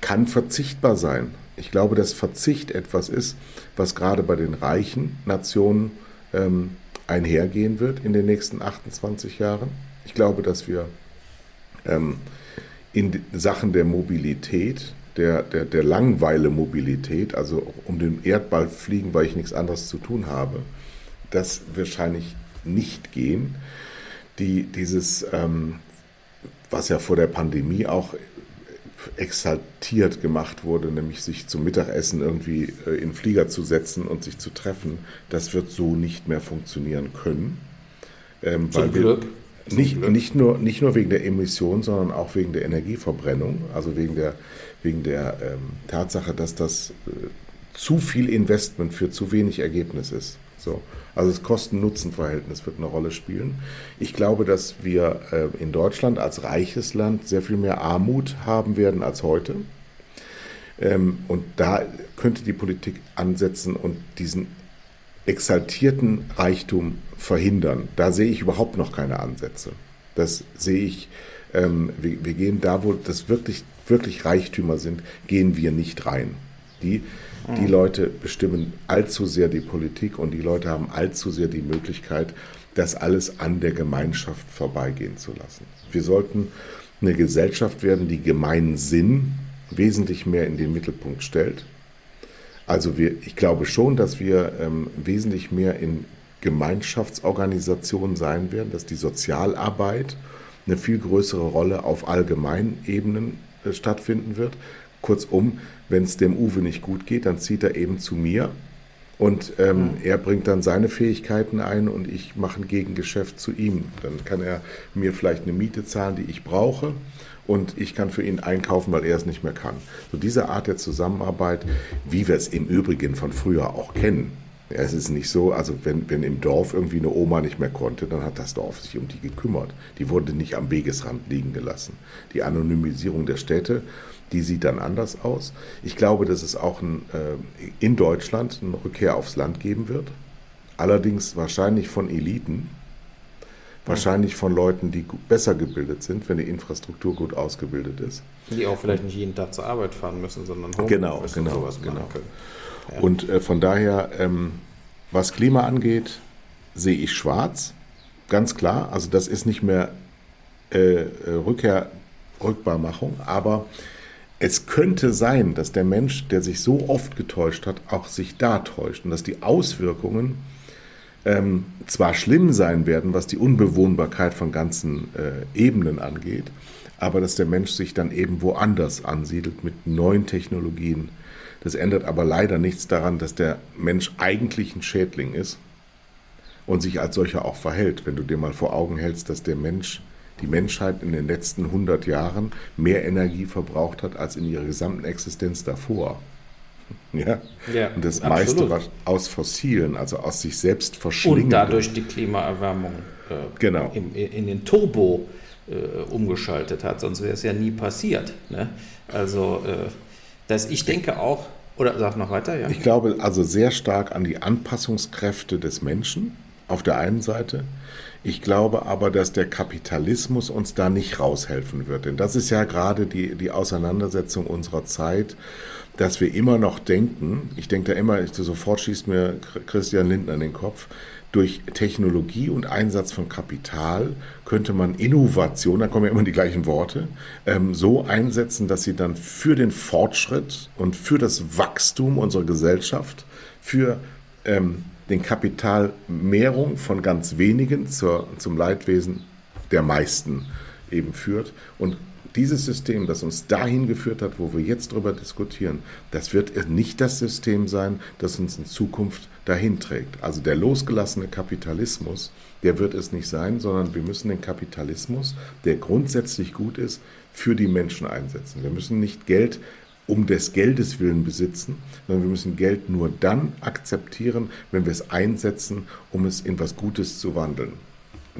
kann verzichtbar sein. Ich glaube, dass Verzicht etwas ist, was gerade bei den reichen Nationen ähm, einhergehen wird in den nächsten 28 Jahren. Ich glaube, dass wir ähm, in Sachen der Mobilität, der, der, der Langweile-Mobilität, also um den Erdball fliegen, weil ich nichts anderes zu tun habe, das wahrscheinlich nicht gehen. Die, dieses, ähm, was ja vor der Pandemie auch exaltiert gemacht wurde, nämlich sich zum Mittagessen irgendwie äh, in Flieger zu setzen und sich zu treffen, das wird so nicht mehr funktionieren können. Ähm, Zum Glück. Nicht, nicht, nur, nicht nur wegen der Emission, sondern auch wegen der Energieverbrennung, also wegen der, wegen der ähm, Tatsache, dass das äh, zu viel Investment für zu wenig Ergebnis ist. So. Also das Kosten-Nutzen-Verhältnis wird eine Rolle spielen. Ich glaube, dass wir äh, in Deutschland als reiches Land sehr viel mehr Armut haben werden als heute. Ähm, und da könnte die Politik ansetzen und diesen exaltierten Reichtum verhindern. Da sehe ich überhaupt noch keine Ansätze. Das sehe ich, ähm, wir, wir, gehen da, wo das wirklich, wirklich Reichtümer sind, gehen wir nicht rein. Die, die mhm. Leute bestimmen allzu sehr die Politik und die Leute haben allzu sehr die Möglichkeit, das alles an der Gemeinschaft vorbeigehen zu lassen. Wir sollten eine Gesellschaft werden, die Gemeinsinn wesentlich mehr in den Mittelpunkt stellt also wir, ich glaube schon, dass wir ähm, wesentlich mehr in Gemeinschaftsorganisationen sein werden, dass die Sozialarbeit eine viel größere Rolle auf Allgemeinebenen äh, stattfinden wird. Kurzum, wenn es dem Uwe nicht gut geht, dann zieht er eben zu mir und ähm, mhm. er bringt dann seine Fähigkeiten ein und ich mache ein Gegengeschäft zu ihm. Dann kann er mir vielleicht eine Miete zahlen, die ich brauche und ich kann für ihn einkaufen, weil er es nicht mehr kann. So diese Art der Zusammenarbeit, wie wir es im Übrigen von früher auch kennen. Es ist nicht so, also wenn, wenn im Dorf irgendwie eine Oma nicht mehr konnte, dann hat das Dorf sich um die gekümmert. Die wurde nicht am Wegesrand liegen gelassen. Die Anonymisierung der Städte, die sieht dann anders aus. Ich glaube, dass es auch ein, äh, in Deutschland eine Rückkehr aufs Land geben wird. Allerdings wahrscheinlich von Eliten, Wahrscheinlich von Leuten, die besser gebildet sind, wenn die Infrastruktur gut ausgebildet ist. Die auch vielleicht nicht jeden Tag zur Arbeit fahren müssen, sondern Homeoffice genau, genau, sowas genau. können. Ja. Und äh, von daher, ähm, was Klima angeht, sehe ich schwarz, ganz klar. Also das ist nicht mehr äh, äh Rückkehr, Rückbarmachung, aber es könnte sein, dass der Mensch, der sich so oft getäuscht hat, auch sich da täuscht und dass die Auswirkungen ähm, zwar schlimm sein werden, was die Unbewohnbarkeit von ganzen äh, Ebenen angeht, aber dass der Mensch sich dann eben woanders ansiedelt mit neuen Technologien. Das ändert aber leider nichts daran, dass der Mensch eigentlich ein Schädling ist und sich als solcher auch verhält. Wenn du dir mal vor Augen hältst, dass der Mensch, die Menschheit in den letzten 100 Jahren mehr Energie verbraucht hat als in ihrer gesamten Existenz davor. Ja? ja und das absolut. meiste aus Fossilen, also aus sich selbst verschlingen. Und dadurch die Klimaerwärmung äh, genau. in, in den Turbo äh, umgeschaltet hat, sonst wäre es ja nie passiert. Ne? Also, äh, dass ich denke auch, oder sag noch weiter, ja. Ich glaube also sehr stark an die Anpassungskräfte des Menschen auf der einen Seite. Ich glaube aber, dass der Kapitalismus uns da nicht raushelfen wird. Denn das ist ja gerade die, die Auseinandersetzung unserer Zeit dass wir immer noch denken, ich denke da immer, sofort schießt mir Christian Lindner in den Kopf, durch Technologie und Einsatz von Kapital könnte man Innovation, da kommen ja immer die gleichen Worte, ähm, so einsetzen, dass sie dann für den Fortschritt und für das Wachstum unserer Gesellschaft, für ähm, den Kapitalmehrung von ganz wenigen zur, zum Leidwesen der meisten eben führt. Und dieses System, das uns dahin geführt hat, wo wir jetzt darüber diskutieren, das wird nicht das System sein, das uns in Zukunft dahin trägt. Also der losgelassene Kapitalismus, der wird es nicht sein, sondern wir müssen den Kapitalismus, der grundsätzlich gut ist, für die Menschen einsetzen. Wir müssen nicht Geld um des Geldes willen besitzen, sondern wir müssen Geld nur dann akzeptieren, wenn wir es einsetzen, um es in was Gutes zu wandeln.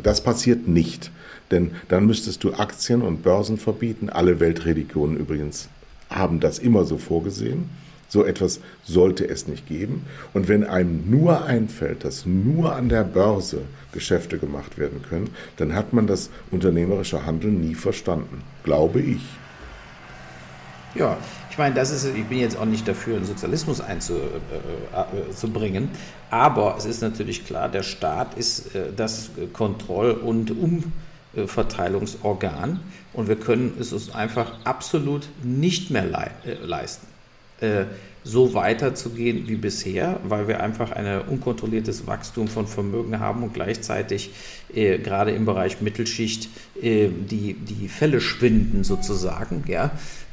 Das passiert nicht. Denn dann müsstest du Aktien und Börsen verbieten. Alle Weltreligionen übrigens haben das immer so vorgesehen. So etwas sollte es nicht geben. Und wenn einem nur einfällt, dass nur an der Börse Geschäfte gemacht werden können, dann hat man das unternehmerische Handeln nie verstanden, glaube ich. Ja, ich meine, das ist, ich bin jetzt auch nicht dafür, einen Sozialismus einzubringen, aber es ist natürlich klar, der Staat ist äh, das Kontroll- und Um Verteilungsorgan und wir können es uns einfach absolut nicht mehr äh, leisten, äh, so weiterzugehen wie bisher, weil wir einfach ein unkontrolliertes Wachstum von Vermögen haben und gleichzeitig äh, gerade im Bereich Mittelschicht die, die Fälle schwinden sozusagen. Ja.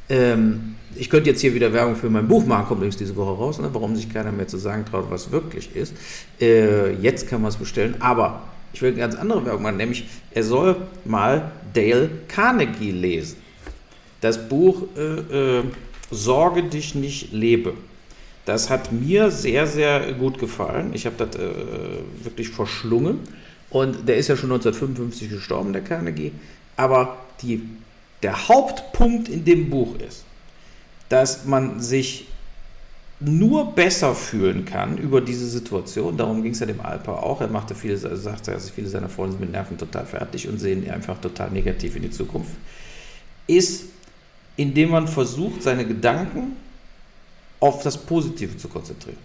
Ähm, ich könnte jetzt hier wieder Werbung für mein Buch machen, kommt übrigens diese Woche raus, ne, warum sich keiner mehr zu sagen traut, was wirklich ist. jetzt kann man es bestellen, aber ich will eine ganz andere Werbung machen, nämlich er soll mal Dale Carnegie lesen. Das Buch äh, äh, Sorge dich nicht, lebe. Das hat mir sehr, sehr gut gefallen. Ich habe das äh, wirklich verschlungen. Und der ist ja schon 1955 gestorben, der Carnegie. Aber die, der Hauptpunkt in dem Buch ist, dass man sich nur besser fühlen kann über diese Situation. Darum ging es ja dem Alper auch. Er machte viele, also sagte, viele seiner Freunde sind mit Nerven total fertig und sehen einfach total negativ in die Zukunft. Ist, indem man versucht, seine Gedanken auf das Positive zu konzentrieren.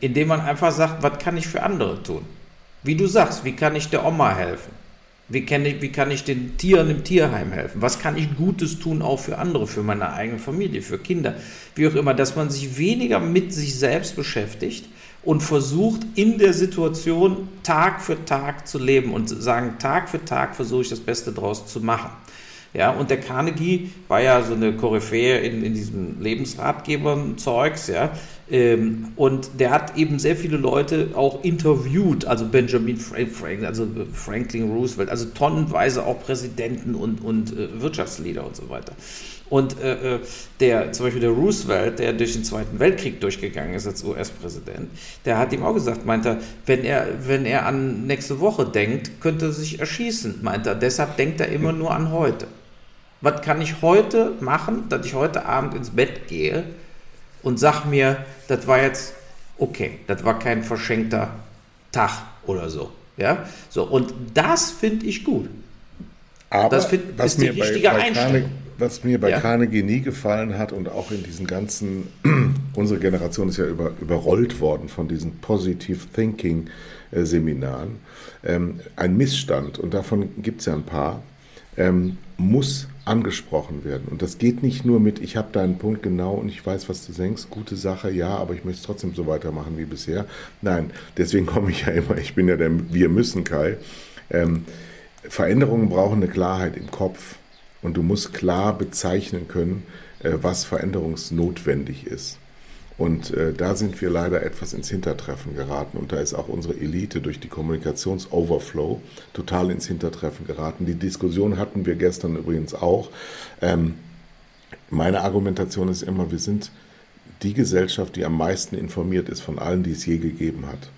Indem man einfach sagt, was kann ich für andere tun? Wie du sagst, wie kann ich der Oma helfen? Wie kann, ich, wie kann ich den Tieren im Tierheim helfen? Was kann ich Gutes tun, auch für andere, für meine eigene Familie, für Kinder? Wie auch immer, dass man sich weniger mit sich selbst beschäftigt und versucht, in der Situation Tag für Tag zu leben und sagen, Tag für Tag versuche ich das Beste draus zu machen. Ja, und der Carnegie war ja so eine Koryphäe in, in diesem Lebensratgeber-Zeugs, ja. Ähm, und der hat eben sehr viele Leute auch interviewt, also Benjamin Franklin, also Franklin Roosevelt, also tonnenweise auch Präsidenten und, und äh, Wirtschaftsleader und so weiter. Und äh, äh, der, zum Beispiel der Roosevelt, der durch den Zweiten Weltkrieg durchgegangen ist als US-Präsident, der hat ihm auch gesagt, meint wenn er, wenn er an nächste Woche denkt, könnte er sich erschießen, meint er. Deshalb denkt er immer nur an heute. Was kann ich heute machen, dass ich heute Abend ins Bett gehe und sag mir, das war jetzt okay, das war kein verschenkter Tag oder so. Ja, so, und das finde ich gut. Aber das find, was, ist die mir bei, richtige bei Einstellung. Carnegie, was mir bei Ja. Carnegie nie gefallen hat und auch in diesen ganzen, unsere Generation ist ja über, überrollt worden von diesen Positive Thinking äh, Seminaren, ähm, ein Missstand, und davon gibt es ja ein paar, ähm, muss angesprochen werden. Und das geht nicht nur mit, ich habe deinen Punkt genau und ich weiß, was du denkst, gute Sache, ja, aber ich möchte es trotzdem so weitermachen wie bisher. Nein, deswegen komme ich ja immer, ich bin ja der Wir müssen Kai. Ähm, Veränderungen brauchen eine Klarheit im Kopf und du musst klar bezeichnen können, äh, was veränderungsnotwendig ist. Und äh, da sind wir leider etwas ins Hintertreffen geraten. Und da ist auch unsere Elite durch die Kommunikationsoverflow total ins Hintertreffen geraten. Die Diskussion hatten wir gestern übrigens auch. Ähm, meine Argumentation ist immer, wir sind die Gesellschaft, die am meisten informiert ist von allen, die es je gegeben hat.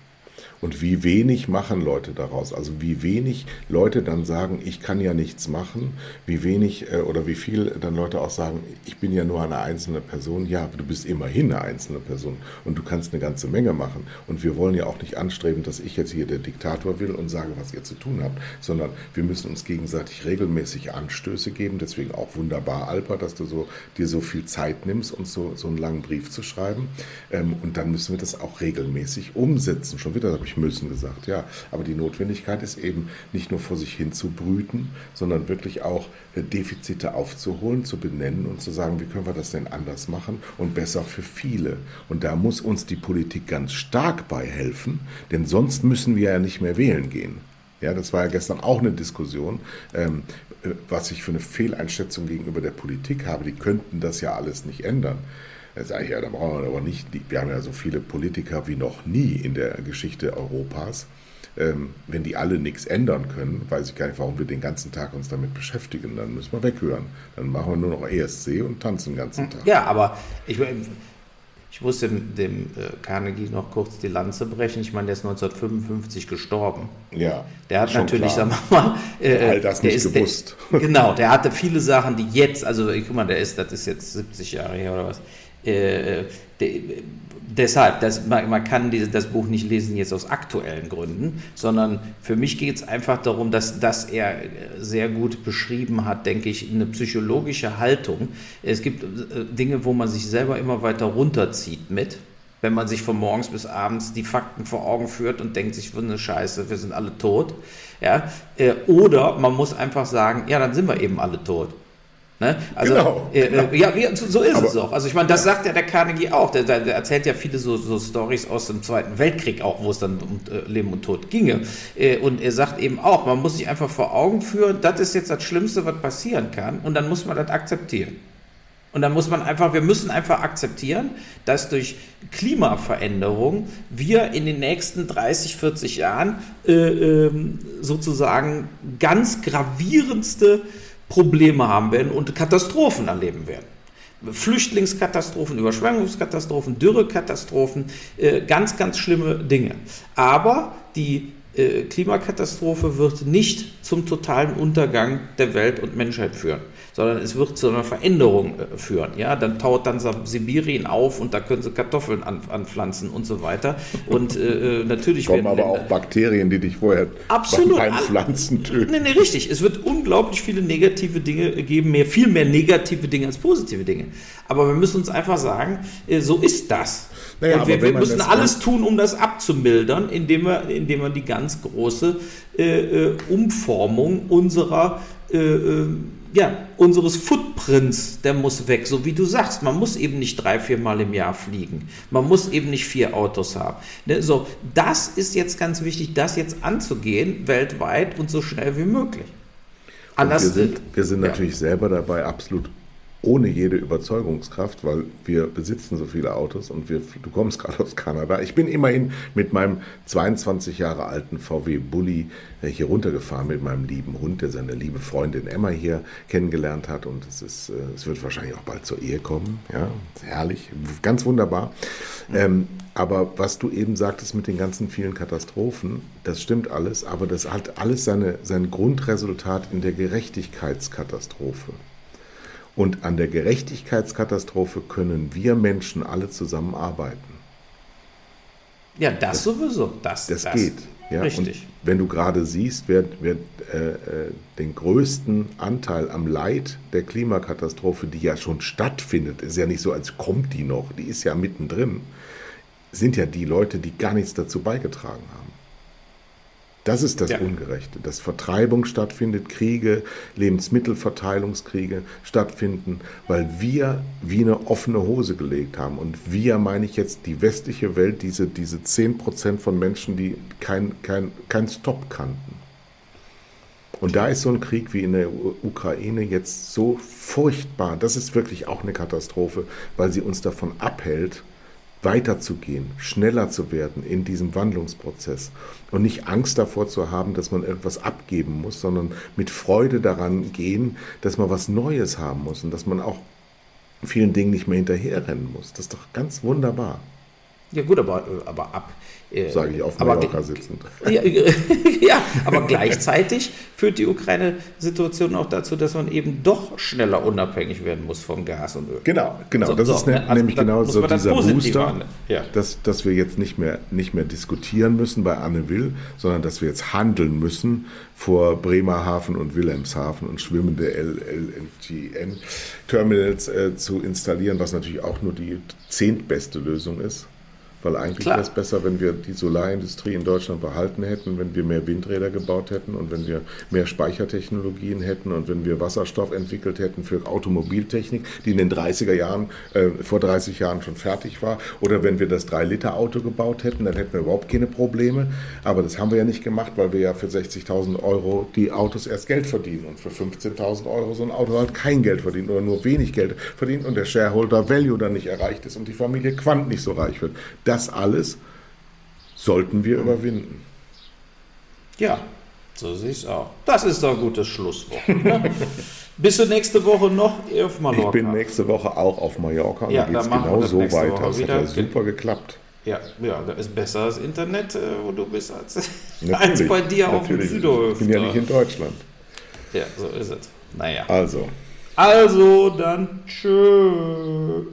Und wie wenig machen Leute daraus? Also wie wenig Leute dann sagen, ich kann ja nichts machen, wie wenig äh, oder wie viel dann Leute auch sagen, ich bin ja nur eine einzelne Person. Ja, aber du bist immerhin eine einzelne Person und du kannst eine ganze Menge machen. Und wir wollen ja auch nicht anstreben, dass ich jetzt hier der Diktator will und sage, was ihr zu tun habt, sondern wir müssen uns gegenseitig regelmäßig Anstöße geben. Deswegen auch wunderbar, Alper, dass du so, dir so viel Zeit nimmst, uns so, so einen langen Brief zu schreiben. Ähm, und dann müssen wir das auch regelmäßig umsetzen. Schon wieder habe ich müssen gesagt, ja. Aber die Notwendigkeit ist eben nicht nur vor sich hin zu brüten, sondern wirklich auch äh, Defizite aufzuholen, zu benennen und zu sagen, wie können wir das denn anders machen und besser für viele. Und da muss uns die Politik ganz stark bei helfen, denn sonst müssen wir ja nicht mehr wählen gehen. Ja, das war ja gestern auch eine Diskussion, ähm, äh, was ich für eine Fehleinschätzung gegenüber der Politik habe. Die könnten das ja alles nicht ändern. Da sage ich, ja, da brauchen wir aber nicht, wir haben ja so viele Politiker wie noch nie in der Geschichte Europas. Ähm, wenn die alle nichts ändern können, weiß ich gar nicht, warum wir den ganzen Tag uns damit beschäftigen. Dann müssen wir weghören. Dann machen wir nur noch ESC und tanzen den ganzen Tag. Ja, aber ich, ich muss dem, dem äh, Carnegie noch kurz die Lanze brechen. Ich meine, der ist 1955 gestorben. Ja, Der hat natürlich, klar. sagen wir mal, äh, All das nicht ist, gewusst. Der, genau, der hatte viele Sachen, die jetzt, also ich guck mal, der ist, das ist jetzt 70 Jahre her oder was. Äh, der, deshalb, das, man, man kann diese, das Buch nicht lesen jetzt aus aktuellen Gründen, sondern für mich geht es einfach darum, dass, dass er sehr gut beschrieben hat, denke ich, eine psychologische Haltung. Es gibt äh, Dinge, wo man sich selber immer weiter runterzieht mit. Wenn man sich von morgens bis abends die Fakten vor Augen führt und denkt sich, eine Scheiße, wir sind alle tot. Ja? Äh, Oder man muss einfach sagen, ja, dann sind wir eben alle tot. Ne? Also, Genau, äh, genau. äh, ja, wie, so, so ist Aber- es auch. Also ich meine, das sagt ja der Carnegie auch. Der, der, der erzählt ja viele so, so Stories aus dem Zweiten Weltkrieg auch, wo es dann um äh, Leben und Tod ginge. Äh, und er sagt eben auch, man muss sich einfach vor Augen führen, das ist jetzt das Schlimmste, was passieren kann. Und dann muss man das akzeptieren. Und dann muss man einfach, wir müssen einfach akzeptieren, dass durch Klimaveränderung wir in den nächsten 30, 40 Jahren äh, ähm, sozusagen ganz gravierendste Probleme haben werden und Katastrophen erleben werden. Flüchtlingskatastrophen, Überschwemmungskatastrophen, Dürrekatastrophen, äh, ganz, ganz schlimme Dinge. Aber die äh, Klimakatastrophe wird nicht zum totalen Untergang der Welt und Menschheit führen, sondern es wird zu einer Veränderung äh, führen. Ja, dann taut dann Sibirien auf und da können sie Kartoffeln an, anpflanzen und so weiter. Und äh, äh, natürlich Kommen werden aber auch Bakterien, die dich vorher Absolut. beim Pflanzen töten. Nee, nee, richtig. Es wird unglaublich viele negative Dinge geben, mehr, viel mehr negative Dinge als positive Dinge. Aber wir müssen uns einfach sagen, äh, so ist das. Naja, wir, wir müssen alles tun, um das abzumildern, indem wir, indem wir die ganz große äh, äh, Umformung unserer äh, äh, ja, unseres Footprints, der muss weg, so wie du sagst. Man muss eben nicht drei, vier Mal im Jahr fliegen. Man muss eben nicht vier Autos haben. Ne, so, das ist jetzt ganz wichtig, das jetzt anzugehen, weltweit und so schnell wie möglich. Und wir Anders, sind, wir sind ja. natürlich selber dabei absolut ohne jede Überzeugungskraft, weil wir besitzen so viele Autos und wir, du kommst gerade aus Kanada. Ich bin immerhin mit meinem 22 Jahre alten VW Bulli äh, hier runtergefahren mit meinem lieben Hund, der seine liebe Freundin Emma hier kennengelernt hat und es ist, äh, es wird wahrscheinlich auch bald zur Ehe kommen. Ja, herrlich, ganz wunderbar. Ähm, aber was du eben sagtest mit den ganzen vielen Katastrophen, das stimmt alles, aber das hat alles seine, sein Grundresultat in der Gerechtigkeitskatastrophe. Und an der Gerechtigkeitskatastrophe können wir Menschen alle zusammenarbeiten. ja, das sowieso. Das, Das geht. Ja? Richtig. Und wenn du gerade siehst, wer, wer äh, äh, den größten Anteil am Leid der Klimakatastrophe, die ja schon stattfindet, ist ja nicht so, als kommt die noch, die ist ja mittendrin, sind ja die Leute, die gar nichts dazu beigetragen haben. Das ist das Ja. Ungerechte, dass Vertreibung stattfindet, Kriege, Lebensmittelverteilungskriege stattfinden, weil wir wie eine offene Hose gelegt haben. Und wir meine ich jetzt die westliche Welt, diese, diese 10% von Menschen, die kein, kein, kein Stop kannten. Und da ist so ein Krieg wie in der Ukraine jetzt so furchtbar. Das ist wirklich auch eine Katastrophe, weil sie uns davon abhält, weiterzugehen, schneller zu werden in diesem Wandlungsprozess und nicht Angst davor zu haben, dass man irgendwas abgeben muss, sondern mit Freude daran gehen, dass man was Neues haben muss und dass man auch vielen Dingen nicht mehr hinterherrennen muss. Das ist doch ganz wunderbar, Ja gut, aber, äh, aber ab. Äh, sage ich auf Mallorca sitzend. Ja, ja, aber gleichzeitig führt die Ukraine-Situation auch dazu, dass man eben doch schneller unabhängig werden muss vom Gas und Öl. Genau, genau. So, das so, ist ne, also nämlich genau so dieser Booster, ja. dass, dass wir jetzt nicht mehr, nicht mehr diskutieren müssen bei Anne Will, sondern dass wir jetzt handeln müssen vor Bremerhaven und Wilhelmshaven und schwimmende LNGN-Terminals äh, zu installieren, was natürlich auch nur die zehntbeste Lösung ist. Weil eigentlich wäre es besser, wenn wir die Solarindustrie in Deutschland behalten hätten, wenn wir mehr Windräder gebaut hätten und wenn wir mehr Speichertechnologien hätten und wenn wir Wasserstoff entwickelt hätten für Automobiltechnik, die in den 30er Jahren, äh, vor 30 Jahren schon fertig war. Oder wenn wir das 3-Liter-Auto gebaut hätten, dann hätten wir überhaupt keine Probleme. Aber das haben wir ja nicht gemacht, weil wir ja für 60.000 Euro die Autos erst Geld verdienen und für 15.000 Euro so ein Auto halt kein Geld verdient oder nur wenig Geld verdient und der Shareholder Value dann nicht erreicht ist und die Familie Quant nicht so reich wird. Das alles sollten wir überwinden. Ja, so sehe ich es auch. Das ist doch ein gutes Schlusswort. Ne? Bist du nächste Woche noch auf Mallorca? Ich bin nächste Woche auch auf Mallorca Ja, da geht es genau so weiter. Woche Das hat ja super geklappt. Ja, ja, da ist besser das Internet, äh, wo du bist, als, als bei dir auf dem. Südhof. Ich bin ja nicht in Deutschland. ja, so ist es. Naja. Also, Also dann tschö.